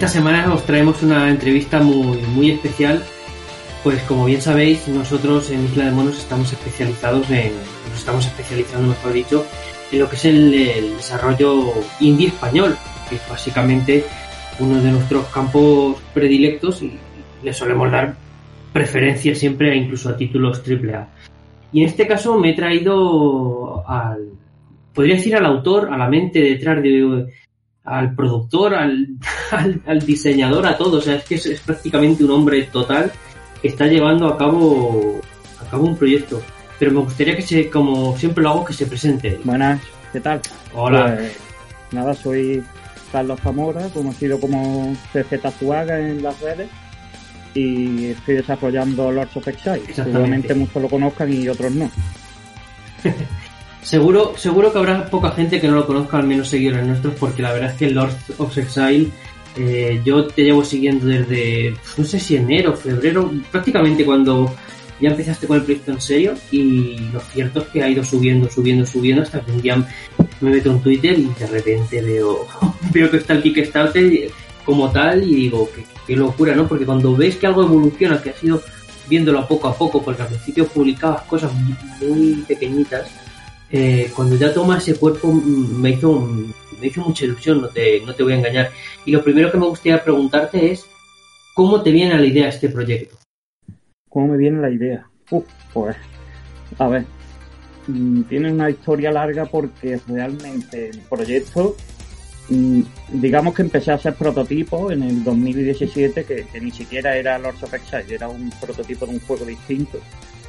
Esta semana os traemos una entrevista muy, muy especial. Pues como bien sabéis, nosotros en Isla de Monos estamos especializados en, nos estamos especializando, mejor dicho, en lo que es el, desarrollo indie español, que es básicamente uno de nuestros campos predilectos y le solemos dar preferencia siempre incluso a títulos AAA. Y en este caso me he traído podría decir al autor, a la mente detrás de al productor, al, al, al, diseñador, a todo. O sea, es que es, es, prácticamente un hombre total que está llevando a cabo, a cabo un proyecto. Pero me gustaría que se, como siempre lo hago, que se presente. Buenas, ¿qué tal? Hola. Pues, nada, soy Carlos Zamora, conocido como CZ Zuaga en las redes. Y estoy desarrollando Lords of Exile. Seguramente muchos lo conozcan y otros no. Seguro, seguro que habrá poca gente que no lo conozca, al menos seguidores nuestros, porque la verdad es que Lord of Exile eh, yo te llevo siguiendo desde, no sé si enero, febrero, prácticamente cuando ya empezaste con el proyecto en serio y lo cierto es que ha ido subiendo, subiendo, subiendo hasta que un día me meto en Twitter y de repente veo, veo que está el Kickstarter como tal y digo, qué, qué locura, ¿no? Porque cuando ves que algo evoluciona, que has ido viéndolo poco a poco, porque al principio publicabas cosas muy pequeñitas, eh, cuando ya toma ese cuerpo me hizo, me hizo mucha ilusión, no te, no te voy a engañar. Y lo primero que me gustaría preguntarte es, ¿cómo te viene a la idea este proyecto? ¿Cómo me viene la idea? Uf, pues, a ver, mm, tiene una historia larga porque realmente el proyecto, mm, digamos que empecé a hacer prototipos en el 2017, que, que ni siquiera era Lords of Exile, era un prototipo de un juego distinto,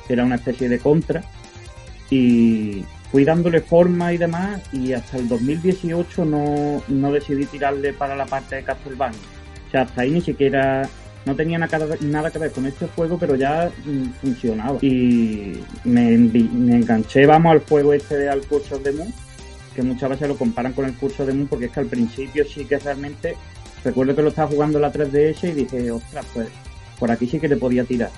era una especie de contra. Y, fui dándole forma y demás y hasta el 2018 no, no decidí tirarle para la parte de Castlevania. O sea, hasta ahí ni siquiera no tenía nada, que ver con este juego, pero ya mm, funcionaba. Y me, me, enganché, vamos, al juego este de Al Curso de Moon, que muchas veces lo comparan con el curso de Moon, porque es que al principio sí que realmente, recuerdo que lo estaba jugando la 3DS y dije, ostras, pues por aquí sí que le podía tirar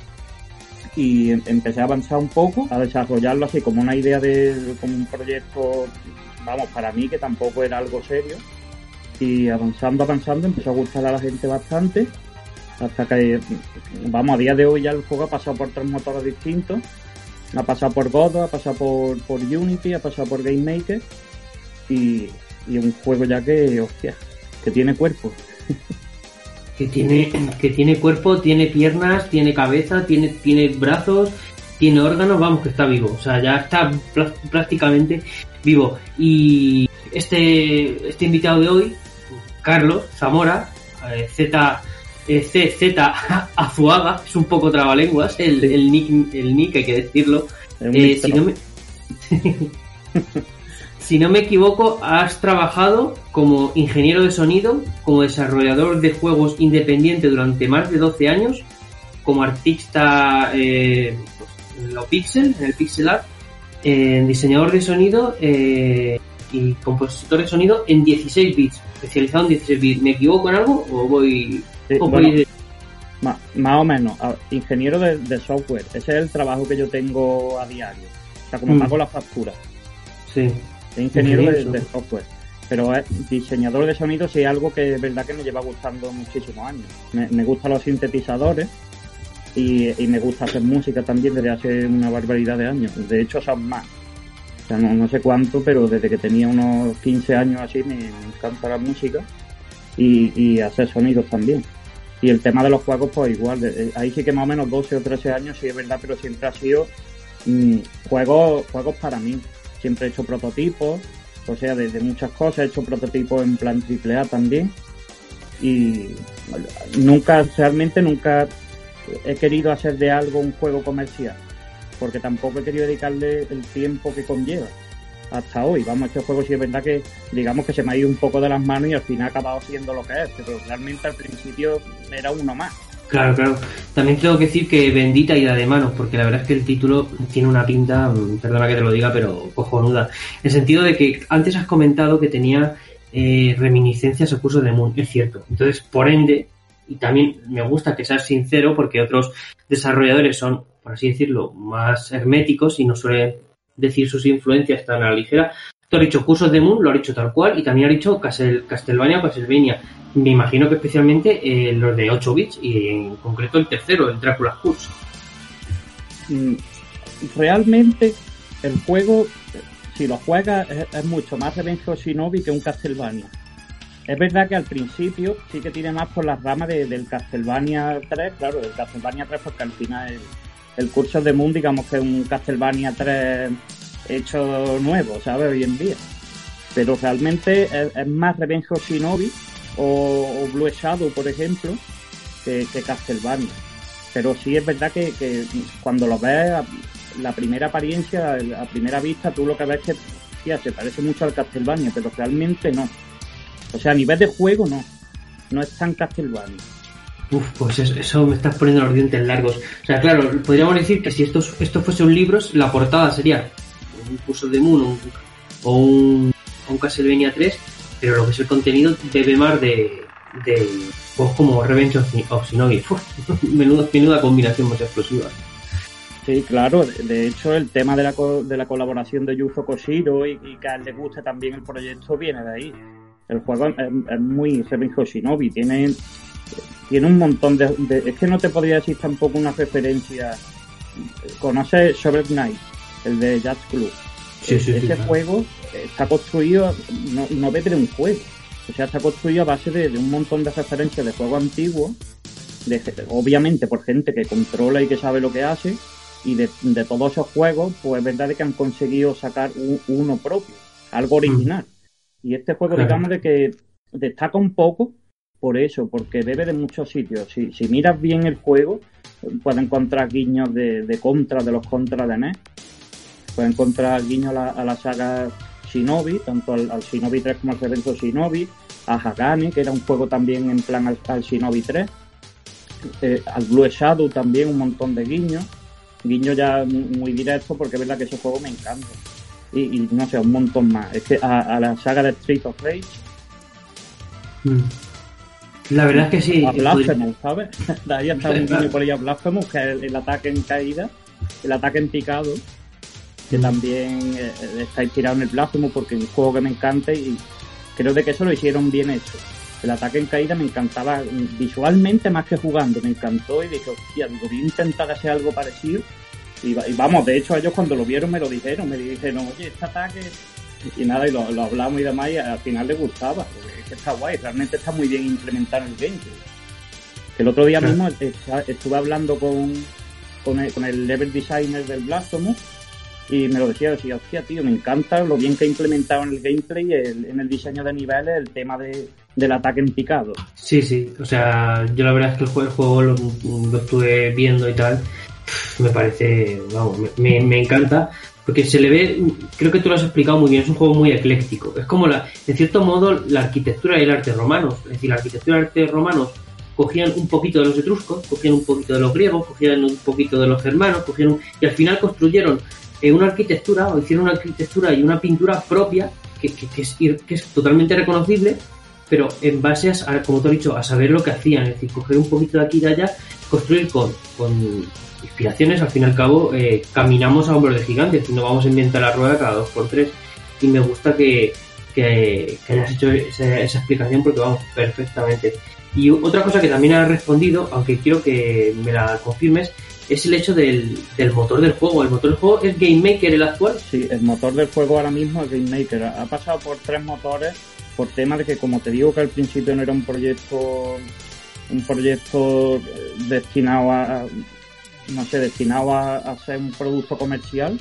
y empecé a avanzar un poco, a desarrollarlo así como una idea de como un proyecto, vamos, para mí que tampoco era algo serio. Y avanzando, avanzando, empezó a gustar a la gente bastante. Hasta que, vamos, a día de hoy ya el juego ha pasado por tres motores distintos. Ha pasado por Godot, ha pasado por, por Unity, ha pasado por Game Maker. Y, y un juego ya que, hostia, que tiene cuerpo. que tiene, que tiene cuerpo, tiene piernas, tiene cabeza, tiene, tiene brazos, tiene órganos, vamos, que está vivo. O sea, ya está prácticamente vivo. Y este, este invitado de hoy, Carlos Zamora, eh, Z, eh, CZ Azuaga, es un poco trabalenguas, el, el, nick, el nick, hay que decirlo. Eh, si no me... si no me equivoco, has trabajado como ingeniero de sonido, como desarrollador de juegos independiente durante más de 12 años, como artista eh, en lo pixel, en el pixel art, eh, diseñador de sonido eh, y compositor de sonido en 16 bits, especializado en 16 bits. ¿Me equivoco en algo o voy...? O voy de... más, más, o menos, ingeniero de, de, software. Ese es el trabajo que yo tengo a diario. O sea, como mm. pago la factura. Sí de ingeniero de, de, software. pero es diseñador de sonido sí es algo que es verdad que me lleva gustando muchísimos años. Me, me gustan los sintetizadores y, y, me gusta hacer música también desde hace una barbaridad de años. De hecho, son más. O sea, no, no sé cuánto, pero desde que tenía unos 15 años así me, encanta la música y, y, hacer sonidos también. Y el tema de los juegos, pues igual, ahí sí que más o menos 12 o 13 años, sí es verdad, pero siempre ha sido mmm, juegos, juegos para mí. Siempre he hecho prototipos, o sea, desde muchas cosas, he hecho prototipos en plan AAA también. Y nunca, realmente nunca he querido hacer de algo un juego comercial, porque tampoco he querido dedicarle el tiempo que conlleva hasta hoy. Vamos, este juego sí es verdad que digamos que se me ha ido un poco de las manos y al final ha acabado siendo lo que es, pero realmente al principio era uno más. Claro, claro. También tengo que decir que bendita ida de manos, porque la verdad es que el título tiene una pinta, perdona que te lo diga, pero cojonuda. En el sentido de que antes has comentado que tenía eh, reminiscencias al curso de Moon, es cierto. Entonces, por ende, y también me gusta que seas sincero, porque otros desarrolladores son, por así decirlo, más herméticos y no suelen decir sus influencias tan a la ligera. Tú has dicho cursos de Moon, lo has dicho tal cual, y también has dicho Castlevania o Castlevania. Me imagino que especialmente eh, los de 8 bits y en concreto el tercero, el Dracula Curse. Mm, realmente el juego, si lo juegas, es, mucho más Revenge of Shinobi que un Castlevania. Es verdad que al principio sí que tiene más por las ramas de, del Castlevania 3, claro, del Castlevania 3 porque al final el, el curso de Moon digamos que es un Castlevania 3 hecho nuevo, ¿sabes? Hoy en día. Pero realmente es, más Revenge of Shinobi o, o, Blue Shadow, por ejemplo, que, que Castlevania. Pero sí es verdad que, que, cuando lo ves, la primera apariencia, a primera vista, tú lo que ves es que se parece mucho al Castlevania, pero realmente no. O sea, a nivel de juego no. No es tan Castlevania. Uf, pues eso, eso, me estás poniendo los dientes largos. O sea, claro, podríamos decir que si esto, esto fuese un libro, la portada sería un curso de Moon o un, un Castlevania 3, pero lo que es el contenido debe más de, de pues como Revenge of Shinobi. Uf, menuda, menuda combinación más explosiva. Sí, claro. De hecho, el tema de la, de la colaboración de Yuzo Koshiro y, que a él le guste también el proyecto viene de ahí. El juego es, muy Revenge of Shinobi. Tiene tiene un montón de, Es que no te podría decir tampoco una referencia. ¿Conoces Shovel Knight? El de Jazz Club. Sí, sí, Ese sí, juego está construido, no, no de un juego. O sea, está construido a base de, de un montón de referencias de juegos antiguos. De, obviamente por gente que controla y que sabe lo que hace. Y de, de todos esos juegos, pues es verdad que han conseguido sacar un, uno propio. Algo original. Mm. Y este juego, claro. digamos, de que destaca un poco por eso, porque bebe de muchos sitios. Si, si miras bien el juego, puedes encontrar guiños de, de contra, de los contras de NES. Puedes encontrar guiños a la, a la saga Shinobi, tanto al, al, Shinobi 3 como al evento Shinobi, a Hagane, que era un juego también en plan al, al Shinobi 3, eh, al Blue Shadow también un montón de guiños, guiños ya muy, directos porque es verdad que ese juego me encanta. Y, y, no sé, un montón más. Es que a, a la saga de Street of Rage. Mm. La verdad es que sí. A Blasphemous, ¿sabes? De ahí un guiño por ahí a Blasphemous, que es el, el, ataque en caída, el ataque en picado, que también eh, está inspirado en el Blasphemous porque es un juego que me encanta y creo de que eso lo hicieron bien hecho. El ataque en caída me encantaba visualmente más que jugando, me encantó y dije, hostia, digo, voy a intentar hacer algo parecido. Y, y, vamos, de hecho ellos cuando lo vieron me lo dijeron, me dijeron, oye, este ataque y nada, y lo, lo, hablamos y demás, y al final le gustaba, es que está guay, realmente está muy bien implementado en el gameplay. El otro día mismo estuve hablando con, con, el, con el level designer del Blasphemous y me lo decía, decía, hostia, tío, me encanta lo bien que ha implementado en el gameplay, el, en el diseño de niveles, el tema de, del ataque en picado. Sí, sí, o sea, yo la verdad es que el juego, el juego lo, estuve viendo y tal, me parece, vamos, me, me encanta, porque se le ve, creo que tú lo has explicado muy bien, es un juego muy ecléctico. Es como, la, en cierto modo, la arquitectura y el arte romanos. Es decir, la arquitectura y el arte romanos cogían un poquito de los etruscos, cogían un poquito de los griegos, cogían un poquito de los germanos, cogían un, y al final construyeron eh, una arquitectura, o hicieron una arquitectura y una pintura propia que, que, que, es, que es totalmente reconocible, pero en base a, como te he dicho, a saber lo que hacían, es decir, coger un poquito de aquí y de allá, construir con, con inspiraciones, al fin y al cabo, eh, caminamos a hombros de gigantes no vamos a inventar la rueda cada dos por tres. Y me gusta que, que, hayas hecho esa, explicación porque vamos perfectamente. Y otra cosa que también has respondido, aunque quiero que me la confirmes, es el hecho del, motor del juego. ¿El motor del juego es Game Maker el actual? Sí, el motor del juego ahora mismo es Game Maker. Ha pasado por tres motores por tema de que, como te digo, que al principio no era un proyecto un proyecto destinado a no sé, destinado a, a ser un producto comercial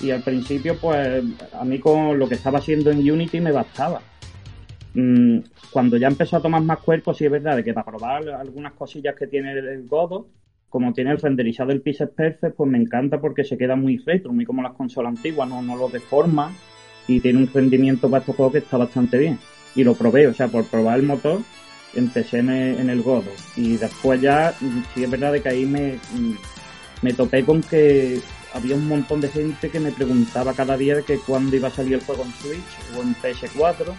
y al principio pues a mí con lo que estaba haciendo en Unity me bastaba. Mm, cuando ya empezó a tomar más cuerpo, sí es verdad de que para probar algunas cosillas que tiene el Godo, como tiene el renderizado del Pixel Perfect, pues me encanta porque se queda muy retro, muy como las consolas antiguas, no, no lo deforma y tiene un rendimiento para estos juegos que está bastante bien. Y lo probé, o sea, por probar el motor, empecé en el, Godo. Y después ya, sí es verdad que ahí me, me topé con que había un montón de gente que me preguntaba cada día de que cuándo iba a salir el juego en Switch o en PS4.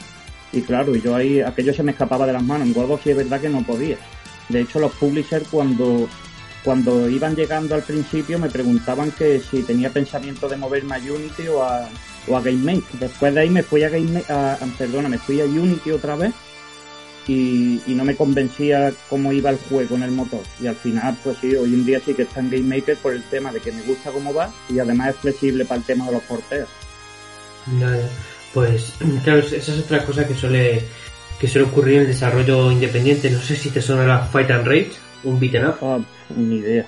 Y claro, yo ahí, aquello se me escapaba de las manos. En Godo sí es verdad que no podía. De hecho, los publishers cuando cuando iban llegando al principio me preguntaban que si tenía pensamiento de moverme a Unity o a, o a GameMake. Después de ahí me fui a Game a, perdona, me fui a Unity otra vez y, no me convencía cómo iba el juego en el motor. Y al final, pues sí, hoy en día sí que está en GameMaker por el tema de que me gusta cómo va y además es flexible para el tema de los porteos. pues claro, esa es otra cosa que suele que suele ocurrir en el desarrollo independiente. No sé si te la Fight and Rage un beat'em up. Ah, ni idea.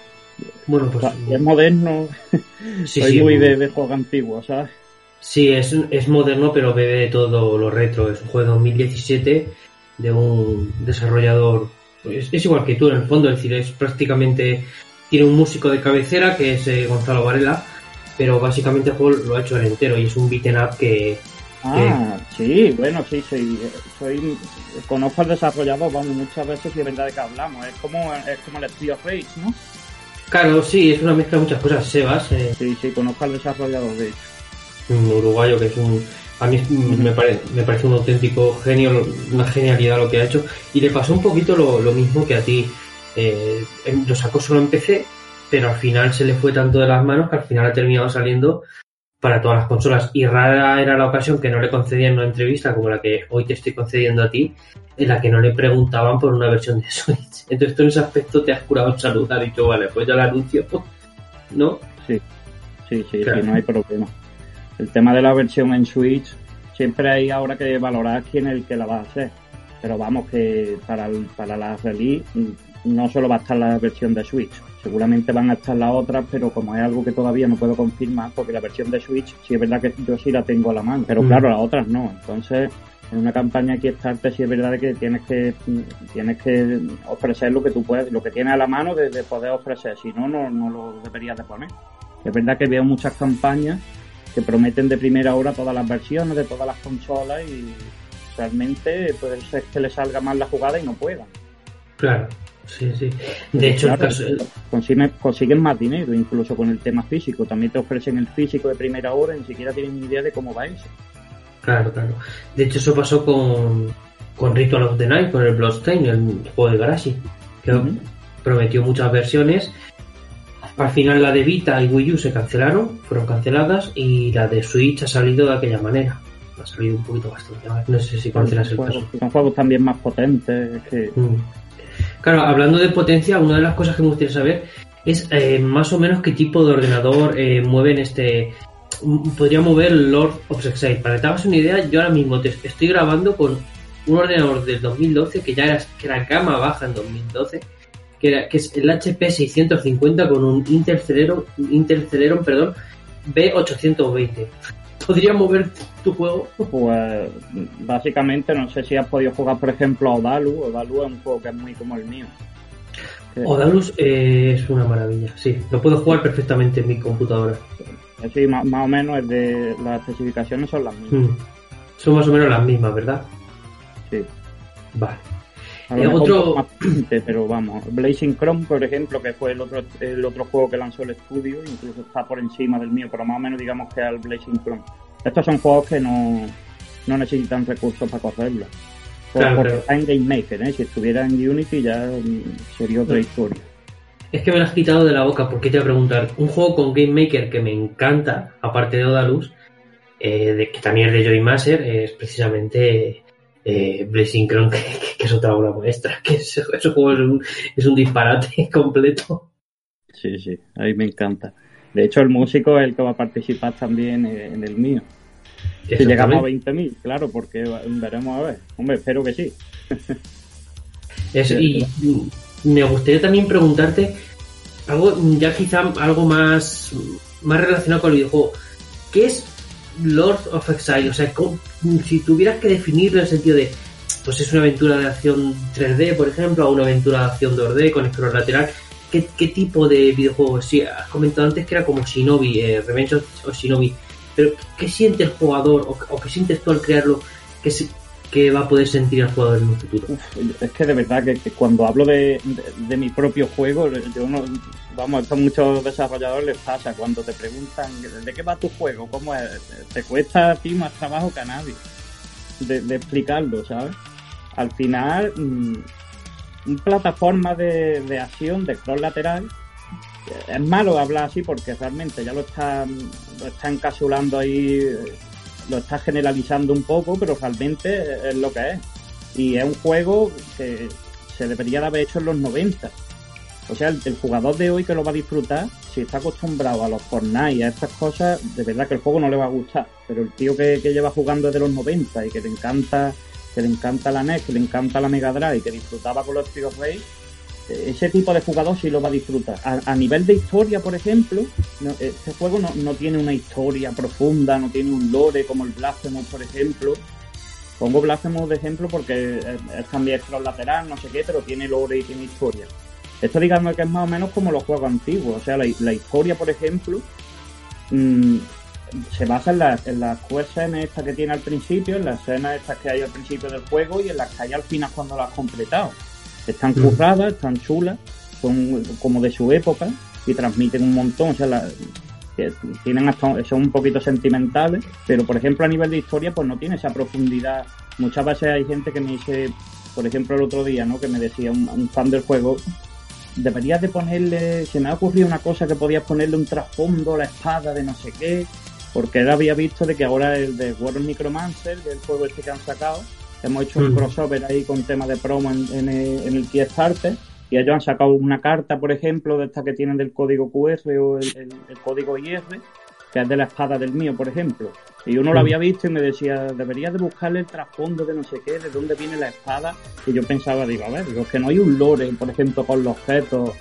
Bueno, pues. es moderno. Soy muy de, de juego antiguo, ¿sabes? Sí, es, es moderno, pero bebe de todo lo retro. Es un juego de 2017 de un desarrollador. Pues, es, igual que tú, en el fondo, es decir, es prácticamente. Tiene un músico de cabecera que es eh, Gonzalo Varela, pero básicamente el juego lo ha hecho el entero y es un beat'em up que, Ah, sí, bueno, sí, soy, soy, conozco al desarrollador, vamos, muchas veces y es verdad de que hablamos, es como, es como el Street of Rage, ¿no? Claro, sí, es una mezcla de muchas cosas, Sebas. Eh. Sí, sí, conozco al desarrollador, de hecho. Un uruguayo que es un, a mí me, parece, me parece un auténtico genio, una genialidad lo que ha hecho, y le pasó un poquito lo, mismo que a ti, eh, lo sacó solo en PC, pero al final se le fue tanto de las manos que al final ha terminado saliendo para todas las consolas. Y rara era la ocasión que no le concedían una entrevista como la que hoy te estoy concediendo a ti, en la que no le preguntaban por una versión de Switch. Entonces tú en ese aspecto te has curado en salud, has dicho, vale, pues ya la anuncio, ¿no? Sí, sí, sí, sí, no hay problema. El tema de la versión en Switch, siempre hay ahora que valorar quién es el que la va a hacer. Pero vamos, que para, para la release no solo va a estar la versión de Switch, seguramente van a estar las otras, pero como es algo que todavía no puedo confirmar, porque la versión de Switch sí es verdad que yo sí la tengo a la mano, pero mm. claro, las otras no. Entonces, en una campaña aquí Kickstarter sí es verdad que tienes que tienes que ofrecer lo que tú puedes, lo que tienes a la mano de, poder ofrecer, si no, no, no lo deberías de poner. Es verdad que veo muchas campañas que prometen de primera hora todas las versiones de todas las consolas y realmente puede ser que le salga mal la jugada y no puedan. Claro. Sí, sí. De hecho, consiguen, más dinero, incluso con el tema físico. También te ofrecen el físico de primera hora y ni siquiera tienen ni idea de cómo va eso. Claro, claro. De hecho, eso pasó con, con Ritual of the Night, con el Bloodstain, el juego de Garashi, que prometió muchas versiones. Al final la de Vita y Wii U se cancelaron, fueron canceladas, y la de Switch ha salido de aquella manera. Ha salido un poquito bastante No sé si conocerás el caso. Son juegos también más potentes que... Mm. Claro, hablando de potencia, una de las cosas que me gustaría saber es eh, más o menos qué tipo de ordenador eh, mueven este. Podría mover Lord of Exile. Para que te hagas una idea, yo ahora mismo te estoy grabando con un ordenador del 2012 que ya era, que era baja en 2012, que, era, que es el HP 650 con un Intel Celeron, Intel Celeron perdón, B820 podría mover tu juego? Pues básicamente no sé si has podido jugar, por ejemplo, a Odalu. Odalu es un juego que es muy como el mío. Odalus eh, es una maravilla, sí. Lo puedo jugar perfectamente en mi computadora. Sí, más, o menos es de las especificaciones son las mismas. Mm. Son más o menos las mismas, ¿verdad? Sí. Vale. Eh, otro... pero vamos, Blazing Chrome, por ejemplo, que fue el otro, el otro juego que lanzó el estudio, incluso está por encima del mío, pero más o menos digamos que al Blazing Chrome. Estos son juegos que no, no necesitan recursos para correrlos. porque está en Game Maker, ¿eh? si estuviera en Unity ya sería otra historia. Es que me lo has quitado de la boca porque te voy a preguntar, un juego con Game Maker que me encanta, aparte de Odalus, eh, de, que también es de Joy Master, es precisamente eh, Blazing Chrome, que, es otra obra maestra, que ese, juego es un, es un disparate completo. Sí, sí, a mí me encanta. De hecho, el músico es el que va a participar también en el mío. Si llegamos a 20.000, claro, porque veremos a ver. Hombre, espero que sí. y me gustaría también preguntarte algo, ya quizá algo más, más relacionado con el videojuego. ¿Qué es Lord of Exile? O sea, si tuvieras que definirlo en el sentido de, pues es una aventura de acción 3D, por ejemplo, o una aventura de acción 2D con scroll lateral, ¿qué, tipo de videojuego? Sí, has comentado antes que era como Shinobi, eh, Revenge of Shinobi. Pero, ¿qué siente el jugador o, qué sientes tú al crearlo que, que va a poder sentir el jugador en un futuro? es que de verdad que, cuando hablo de, mi propio juego, yo no, vamos, esto muchos desarrolladores les pasa, cuando te preguntan ¿de qué va tu juego? ¿Cómo es? Te cuesta a ti más trabajo que a nadie de, explicarlo, ¿sabes? Al final, mm, un plataforma de, de acción, de cross lateral, es malo hablar así porque realmente ya lo está, lo está encapsulando ahí, lo está generalizando un poco, pero realmente es lo que es. Y es un juego que se debería de haber hecho en los 90. O sea, el, jugador de hoy que lo va a disfrutar, si está acostumbrado a los Fortnite y a estas cosas, de verdad que el juego no le va a gustar. Pero el tío que, lleva jugando desde los 90 y que le encanta que le encanta la NES, que le encanta la Mega Drive, que disfrutaba con los Street of ese tipo de jugador sí lo va a disfrutar. A, nivel de historia, por ejemplo, este juego no, tiene una historia profunda, no tiene un lore como el Blasphemous, por ejemplo. Pongo Blasphemous de ejemplo porque es, también cross lateral, no sé qué, pero tiene lore y tiene historia. Esto digamos que es más o menos como los juegos antiguos. O sea, la, historia, por ejemplo, mm, se basa en, las en las escenas estas que tiene al principio, en las escenas estas que hay al principio del juego y en las que hay al final cuando las has completado. Están curradas, están chulas, son como de su época y transmiten un montón. O sea, tienen hasta, son un poquito sentimentales, pero por ejemplo a nivel de historia pues no tiene esa profundidad. Muchas veces hay gente que me dice, por ejemplo el otro día, ¿no? Que me decía un, fan del juego, deberías de ponerle, se me ha ocurrido una cosa que podías ponerle un trasfondo, la espada de no sé qué, porque él había visto de que ahora el de World Micromancer, del juego este que han sacado, Hemos hecho un crossover ahí con temas de promo en, el, Kickstarter y ellos han sacado una carta, por ejemplo, de esta que tienen del código QR o el, código IR, que es de la espada del mío, por ejemplo. Y uno lo mm. había visto y me decía, deberías de buscarle el trasfondo de no sé qué, de dónde viene la espada. Y yo pensaba, digo, a ver, digo, que no hay un lore, por ejemplo, con los objetos.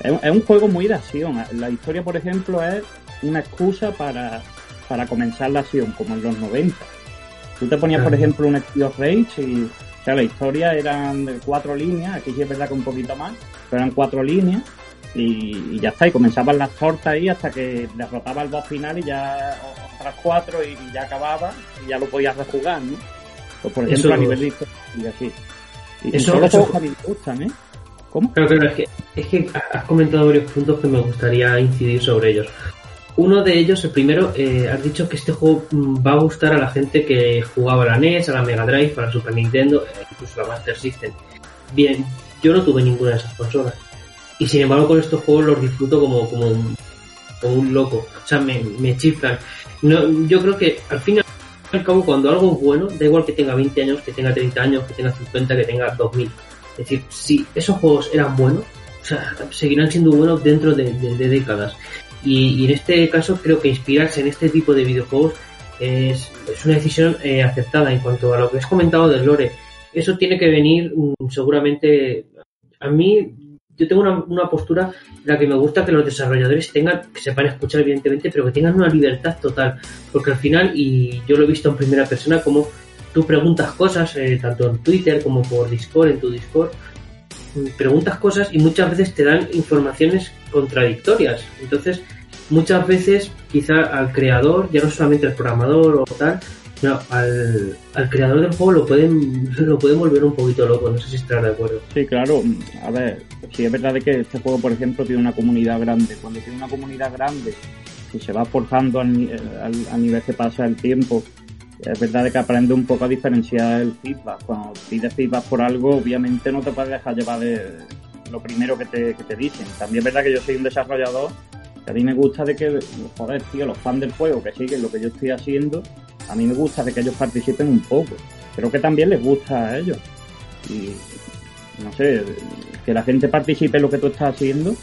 Es, es un juego muy de acción. La historia, por ejemplo, es una excusa para, para comenzar la acción, como en los 90 Tú te ponías, por ejemplo, un Steel Rage y o sea, la historia eran de cuatro líneas, aquí sí es verdad que un poquito más, pero eran cuatro líneas y, ya está, y comenzaban las tortas ahí hasta que derrotaba el boss final y ya otras cuatro y, ya acababa y ya lo podías rejugar, ¿no? Pues por ejemplo a nivel de y así. Y eso, los juegos me gustan, ¿eh? ¿Cómo? Es que, es que has comentado varios puntos que me gustaría incidir sobre ellos. Uno de ellos, el primero, eh, has dicho que este juego mm, va a gustar a la gente que jugaba a la NES, a la Mega Drive, a la Super Nintendo, eh, incluso a la Master System. Bien, yo no tuve ninguna de esas consolas. Y sin embargo con estos juegos los disfruto como, como, un, loco. O sea, me, me chiflan. No, yo creo que al fin y al cabo cuando algo es bueno, da igual que tenga 20 años, que tenga 30 años, que tenga 50, que tenga 2000. Es decir, si esos juegos eran buenos, o sea, seguirán siendo buenos dentro de décadas. Y, en este caso creo que inspirarse en este tipo de videojuegos es, una decisión eh, aceptada en cuanto a lo que has comentado del lore. Eso tiene que venir mm, seguramente a mí yo tengo una, postura en la que me gusta que los desarrolladores tengan, que sepan escuchar evidentemente, pero que tengan una libertad total, porque al final, y yo lo he visto en primera persona, como tú preguntas cosas, eh, tanto en Twitter como por Discord, en tu Discord, mm, preguntas cosas y muchas veces te dan informaciones contradictorias. Entonces, muchas veces quizá al creador, ya no solamente al programador o tal, no, al, creador del juego lo pueden lo pueden volver un poquito loco, no sé si estarás de acuerdo. Sí, claro, a ver, si es verdad que este juego, por ejemplo, tiene una comunidad grande. Cuando tiene una comunidad grande y se va forzando al, al, nivel que pasa el tiempo, es verdad que aprende un poco a diferenciar el feedback. Cuando pides feedback por algo, obviamente no te puedes dejar llevar de lo primero que te, que te dicen. También es verdad que yo soy un desarrollador a mí me gusta de que, joder, tío, los fans del juego que siguen lo que yo estoy haciendo, a mí me gusta de que ellos participen un poco. Creo que también les gusta a ellos. Y, no sé, que la gente participe en lo que tú estás haciendo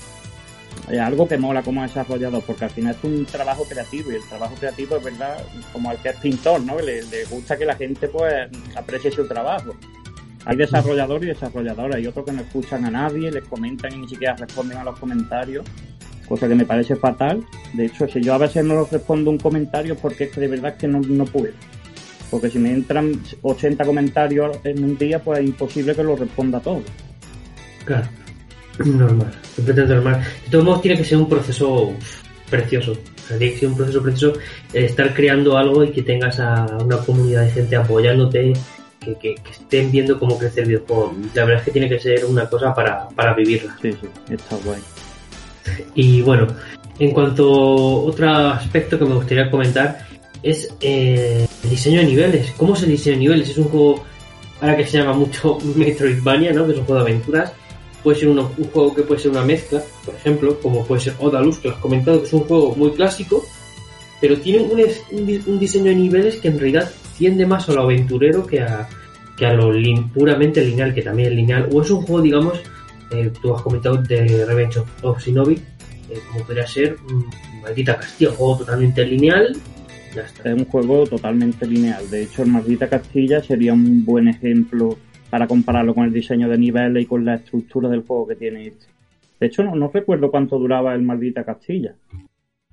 es algo que mola como desarrollador, porque al final es un trabajo creativo y el trabajo creativo es verdad, como el que es pintor, ¿no? Le, le gusta que la gente pues aprecie su trabajo. Hay desarrolladores y desarrolladoras y otros que no escuchan a nadie, les comentan y ni siquiera responden a los comentarios, cosa que me parece fatal. De hecho, si yo a veces no respondo un comentario porque es que de verdad que no, no puedo. Porque si me entran 80 comentarios en un día, pues es imposible que lo responda todo. Claro, normal, completamente normal. De todos modos, tiene que ser un proceso precioso. O sea, tiene que ser un proceso precioso eh, estar creando algo y que tengas a una comunidad de gente apoyándote, que, que, que estén viendo cómo crece el videojuego. La verdad es que tiene que ser una cosa para, para vivirla. Sí, sí, está guay. Y bueno, en cuanto a otro aspecto que me gustaría comentar es eh, el diseño de niveles. ¿Cómo es el diseño de niveles? Es un juego, ahora que se llama mucho Metroidvania, ¿no? Que es un juego de aventuras. Puede ser un juego que puede ser una mezcla, por ejemplo, como puede ser Odalus, que has comentado, que es un juego muy clásico, pero tiene un, diseño de niveles que en realidad tiende más a lo aventurero que a, que a lo puramente lineal, que también es lineal. O es un juego, digamos, eh, tú has comentado de Revenge of, of Shinobi, eh, como podría ser mm, Maldita Castilla, un juego totalmente lineal. Ya está. Es un juego totalmente lineal. De hecho, el Maldita Castilla sería un buen ejemplo para compararlo con el diseño de niveles y con la estructura del juego que tiene este. De hecho, no, no recuerdo cuánto duraba el Maldita Castilla.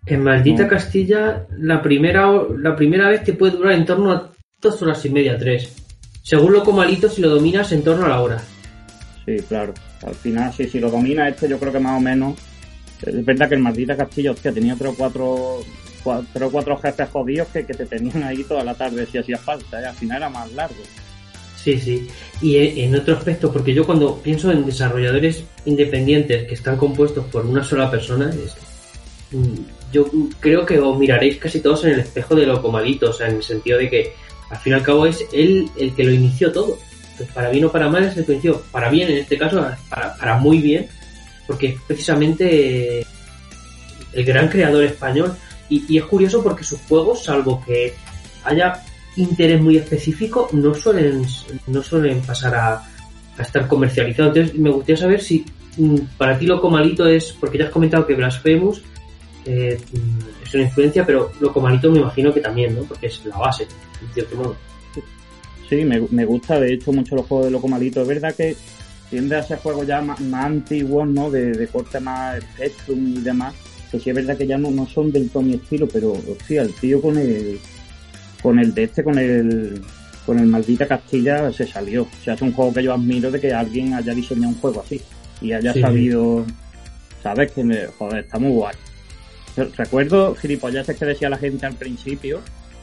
En Maldita No. Castilla, la primera, la primera vez te puede durar en torno a dos horas y media, tres. Según lo comalito, si lo dominas, en torno a la hora. Sí, claro. Al final, sí, si lo domina este, yo creo que más o menos. Es verdad que el Maldita Castilla, hostia, tenía tres o cuatro, cua- tres o cuatro jefes jodidos que, que te tenían ahí toda la tarde si hacía falta. ¿eh? Al final era más largo. Sí, sí. Y en otro aspecto, porque yo cuando pienso en desarrolladores independientes que están compuestos por una sola persona, mm, yo creo que os miraréis casi todos en el espejo de lo comalito, o sea, en el sentido de que al fin y al cabo es él el que lo inició todo. Pues para bien o para mal es el lo inició. Para bien, en este caso, para, para muy bien, porque es precisamente el gran creador español. Y, es curioso porque sus juegos, salvo que haya interés muy específico, no suelen, no suelen pasar a, estar comercializados. Entonces, me gustaría saber si mm, para ti Loco Malito es, porque ya has comentado que Blasphemous eh, mm, es una influencia, pero Loco Malito me imagino que también, ¿no? Porque es la base, en cierto modo. Sí, me, me gusta de hecho mucho los juegos de Loco Malito. Es verdad que tiende a ser juegos ya más, más antiguos, ¿no? De, de corte más Spectrum y demás. Que sí es verdad que ya no, no son del todo mi estilo, pero hostia, el tío con el con el de este, con el con el maldita Castilla se salió. O sea, es un juego que yo admiro de que alguien haya diseñado un juego así y haya Sí. sabido, sabes que me, joder, está muy guay. Recuerdo gilipolleces que decía la gente al principio,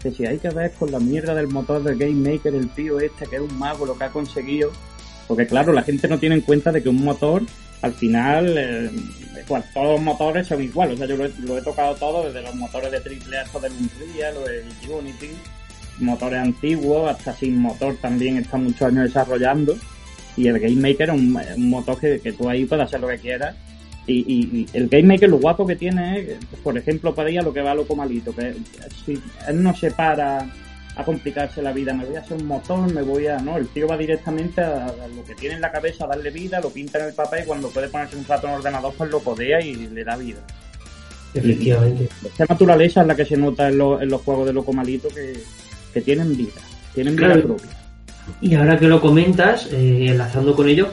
que si hay que ver con la mierda del motor de Game Maker, el tío este que es un mago, lo que ha conseguido. Porque claro, la gente no tiene en cuenta de que un motor, al final, eh, todos los motores son iguales. O sea, yo lo he, tocado todo, desde los motores de triple A hasta del Unreal, o del Unity, motores antiguos, hasta sin motor también está muchos años desarrollando. Y el Game Maker es un, un motor que, que tú ahí puedes hacer lo que quieras. Y, y, y el Game Maker lo guapo que tiene es, por ejemplo, para ella lo que va a lo malito, que si él no se para a complicarse la vida, me voy a hacer un motor, me voy a... No, el tío va directamente a, a lo que tiene en la cabeza, a darle vida, lo pinta en el papel y cuando puede ponerse un rato en el ordenador, pues lo codea y le da vida. Efectivamente. Esta naturaleza es la que se nota en, los- en los juegos de Loco Malito que, que tienen vida, tienen vida propia. Y ahora que lo comentas, eh, enlazando con ello,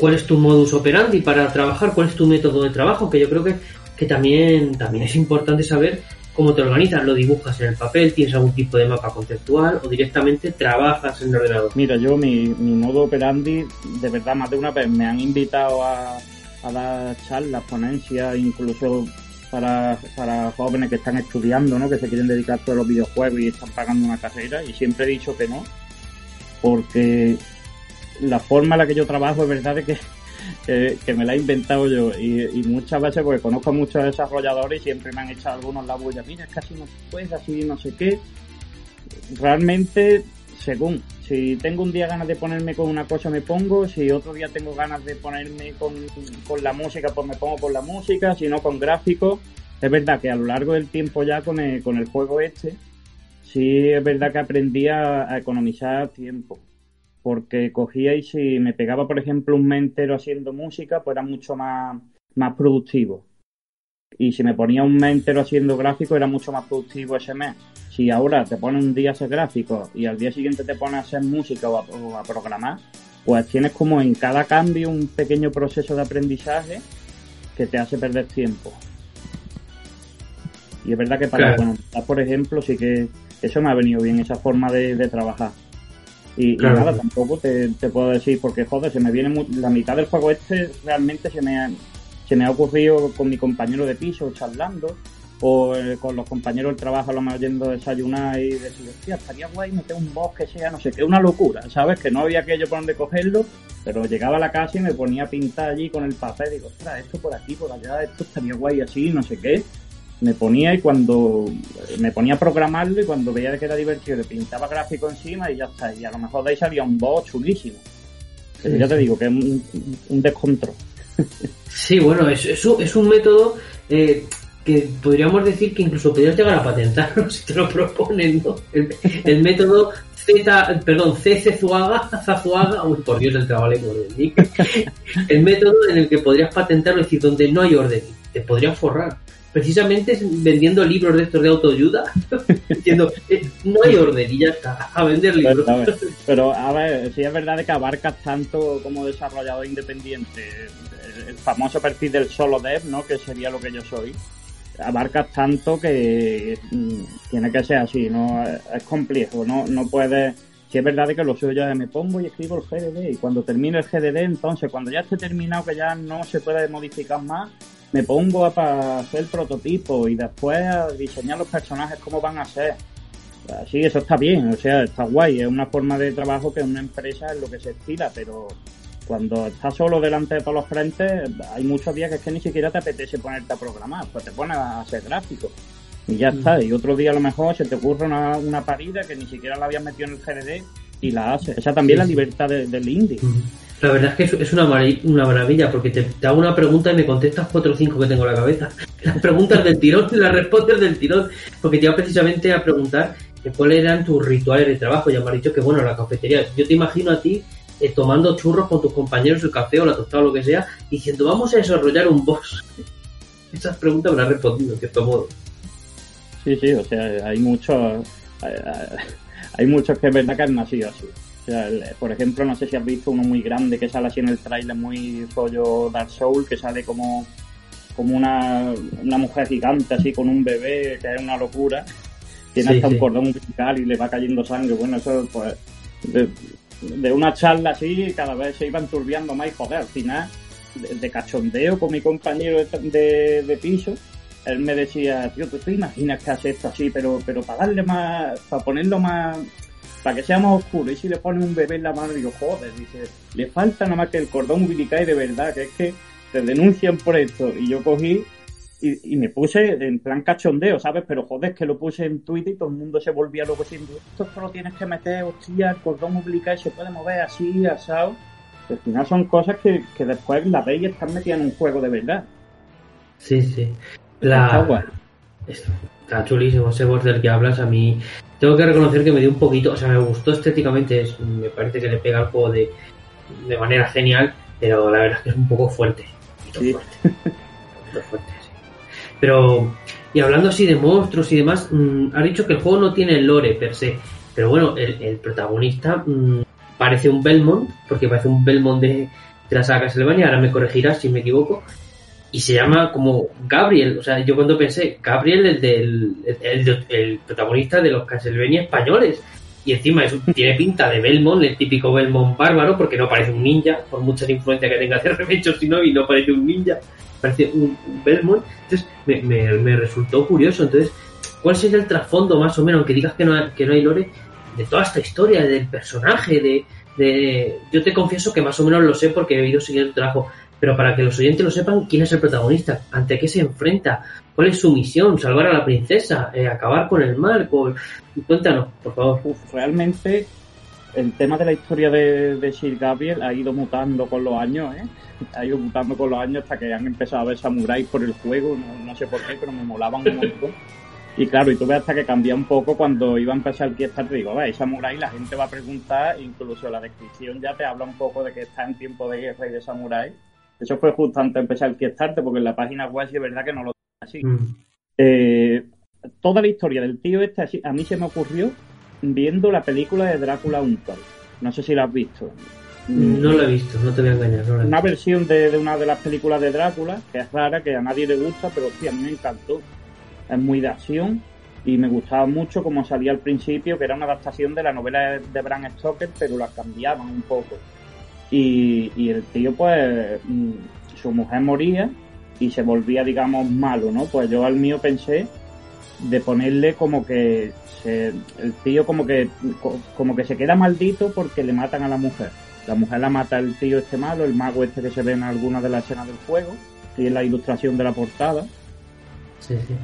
¿cuál es tu modus operandi para trabajar? ¿Cuál es tu método de trabajo? Que yo creo que, que también, también es importante saber cómo te organizas. ¿Lo dibujas en el papel? ¿Tienes algún tipo de mapa conceptual? ¿O directamente trabajas en el ordenador? Mira, yo mi, mi modo operandi, de verdad, más de una vez me han invitado a, a dar charlas, ponencias, incluso para, para jóvenes que están estudiando, ¿no? Que se quieren dedicar a los videojuegos y están pagando una carrera y siempre he dicho que no, porque la forma en la que yo trabajo es verdad que, que, me la he inventado yo y, y muchas veces porque conozco a muchos desarrolladores y siempre me han echado algunos la bulla, mira, es así no se puede, así no sé qué. Realmente, según, si tengo un día ganas de ponerme con una cosa me pongo, si otro día tengo ganas de ponerme con, con la música, pues me pongo con la música, si no con gráficos. es verdad que a lo largo del tiempo ya con el, con el juego este, sí es verdad que aprendí a, economizar tiempo. Porque cogía y si me pegaba, por ejemplo, un mes entero haciendo música, pues era mucho más, más productivo. Y si me ponía un mes entero haciendo gráfico, era mucho más productivo ese mes. Si ahora te pones un día a hacer gráfico y al día siguiente te pones a hacer música o a programar, pues tienes como en cada cambio un pequeño proceso de aprendizaje que te hace perder tiempo. Y es verdad que para claro. por ejemplo, sí que eso me ha venido bien, esa forma de, trabajar. Y, nada, tampoco te, puedo decir, porque joder, se me viene la mitad del juego este realmente se me, ha, se me ha ocurrido con mi compañero de piso charlando o eh, con los compañeros del trabajo a lo mejor yendo a desayunar y decir, hostia, estaría guay meter un boss que sea, no sé qué, una locura, ¿sabes? Que no había aquello por donde cogerlo, pero llegaba a la casa y me ponía a pintar allí con el papel, y digo, ostras, esto por aquí, por allá, esto estaría guay así, no sé qué. Me ponía y cuando me ponía a programarlo y cuando veía que era divertido le pintaba gráfico encima y ya está. Y a lo mejor de ahí salía un boss chulísimo. Pero ya te digo que es un, un descontrol. Sí, bueno, es, es, un, es un método eh, que podríamos decir que incluso podrías llegar a patentar si te lo proponen, ¿no? El, método Z, perdón, CC Zuaga, Zazuaga, uy, por Dios, el trabajo de El método en el que podrías patentarlo, es decir, donde no hay orden, te podrías forrar. Precisamente vendiendo libros de estos de autoayuda, diciendo, eh, no hay orden y ya está, a vender libros. Pero, a ver, si es verdad que abarcas tanto como desarrollador independiente, el famoso perfil del solo dev, ¿no? Que sería lo que yo soy abarcas tanto que mm, tiene que ser así, no es complejo, no, no puedes, si es verdad que lo suyo es me pongo y escribo el GDD y cuando termine el GDD, entonces cuando ya esté terminado que ya no se puede modificar más, me pongo a hacer el prototipo y después a diseñar los personajes cómo van a ser. Así, eso está bien, o sea, está guay, es una forma de trabajo que una empresa es lo que se estila, pero cuando estás solo delante de todos los frentes, hay muchos días que es que ni siquiera te apetece ponerte a programar, pues te pones a hacer gráficos. Y ya está. Y otro día a lo mejor se te ocurre una, una parida que ni siquiera la habías metido en el GDD y la haces. Esa también es la libertad del indie. La verdad es que es una, una maravilla porque te, hago una pregunta y me contestas cuatro o cinco que tengo en la cabeza. Las preguntas del tirón, las respuestas del tirón. Porque te iba precisamente a preguntar cuáles eran tus rituales de trabajo. Ya me has dicho que, bueno, la cafetería. Yo te imagino a ti eh, tomando churros con tus compañeros, el café o la tostada o lo que sea, diciendo, vamos a desarrollar un boss. Esas preguntas me las respondido, en cierto modo. Sí, sí, o sea, hay muchos, hay muchos que es verdad que han nacido así. Sea, por ejemplo, no sé si has visto uno muy grande que sale así en el trailer, muy rollo Dark Soul, que sale como, como una, una mujer gigante así con un bebé, que es una locura. Tiene hasta un cordón umbilical y le va cayendo sangre. Bueno, eso pues de una charla así cada vez se iban turbiando más y joder, al final de, cachondeo con mi compañero de, de, piso, él me decía, tío, ¿tú te imaginas que hace esto así, pero, pero para darle más, para ponerlo más, para que sea más oscuro, y si le pones un bebé en la mano, digo, joder, dice, le falta nada más que el cordón umbilical de verdad, que es que te denuncian por esto, y yo cogí y, me puse en plan cachondeo, ¿sabes? Pero joder, que lo puse en Twitter y todo el mundo se volvía loco diciendo, esto solo tienes que meter, hostia, el cordón umbilical se puede mover así, asado. Al final son cosas que, después la veis y están metidas en un juego de verdad. Sí, sí. La... Está, chulísimo ese del que hablas. A mí tengo que reconocer que me dio un poquito, o sea, me gustó estéticamente, me parece que le pega al juego de, de manera genial, pero la verdad es que es un poco fuerte. Un poco fuerte. un fuerte. Pero, y hablando así de monstruos y demás, mm, ha dicho que el juego no tiene lore per se. Pero bueno, el, protagonista mm, parece un Belmont, porque parece un Belmont de, de la saga Castlevania, ahora me corregirás si me equivoco. Y se llama como Gabriel, o sea, yo cuando pensé, Gabriel, el, del, el, protagonista de los Castlevania españoles. Y encima tiene pinta de Belmont, el típico Belmont bárbaro, porque no parece un ninja, por muchas influencias que tenga de Revenge si no, y no parece un ninja parece un, Belmont. Entonces me, me, resultó curioso. Entonces, ¿cuál sería el trasfondo más o menos, aunque digas que no, que no hay lore, de toda esta historia, del personaje, de, de... Yo te confieso que más o menos lo sé porque he ido siguiendo tu trabajo, pero para que los oyentes lo sepan, ¿quién es el protagonista? ¿Ante qué se enfrenta? ¿Cuál es su misión? ¿Salvar a la princesa? Eh, ¿Acabar con el mar? Cuéntanos, por favor. realmente el tema de la historia de, de Sir Gabriel ha ido mutando con los años, ¿eh? Ha ido mutando con los años hasta que han empezado a ver samuráis por el juego, no, sé por qué, pero me molaban un montón. Y claro, y tuve hasta que cambié un poco cuando iba a empezar el Kickstarter. Digo, va, samurai, la gente va a preguntar, incluso la descripción ya te habla un poco de que está en tiempo de guerra y de samurai. Eso fue justo antes de empezar el Kickstarter, porque en la página web sí es verdad que no lo así. Mm. Eh, toda la historia del tío este, a mí se me ocurrió viendo la película de Drácula Untold. No sé si la has visto. No la he visto, no te voy a engañar. una versión de, una de las películas de Drácula, que es rara, que a nadie le gusta, pero sí, a mí me encantó. Es muy de acción y me gustaba mucho como salía al principio, que era una adaptación de la novela de Bram Stoker, pero la cambiaban un poco. Y, y el tío, pues, mm, su mujer moría y se volvía, digamos, malo, ¿no? Pues yo al mío pensé de ponerle como que el tío como que como que se queda maldito porque le matan a la mujer. La mujer la mata el tío este malo, el mago este que se ve en alguna de las escenas del juego, y en la ilustración de la portada. Sí, sí.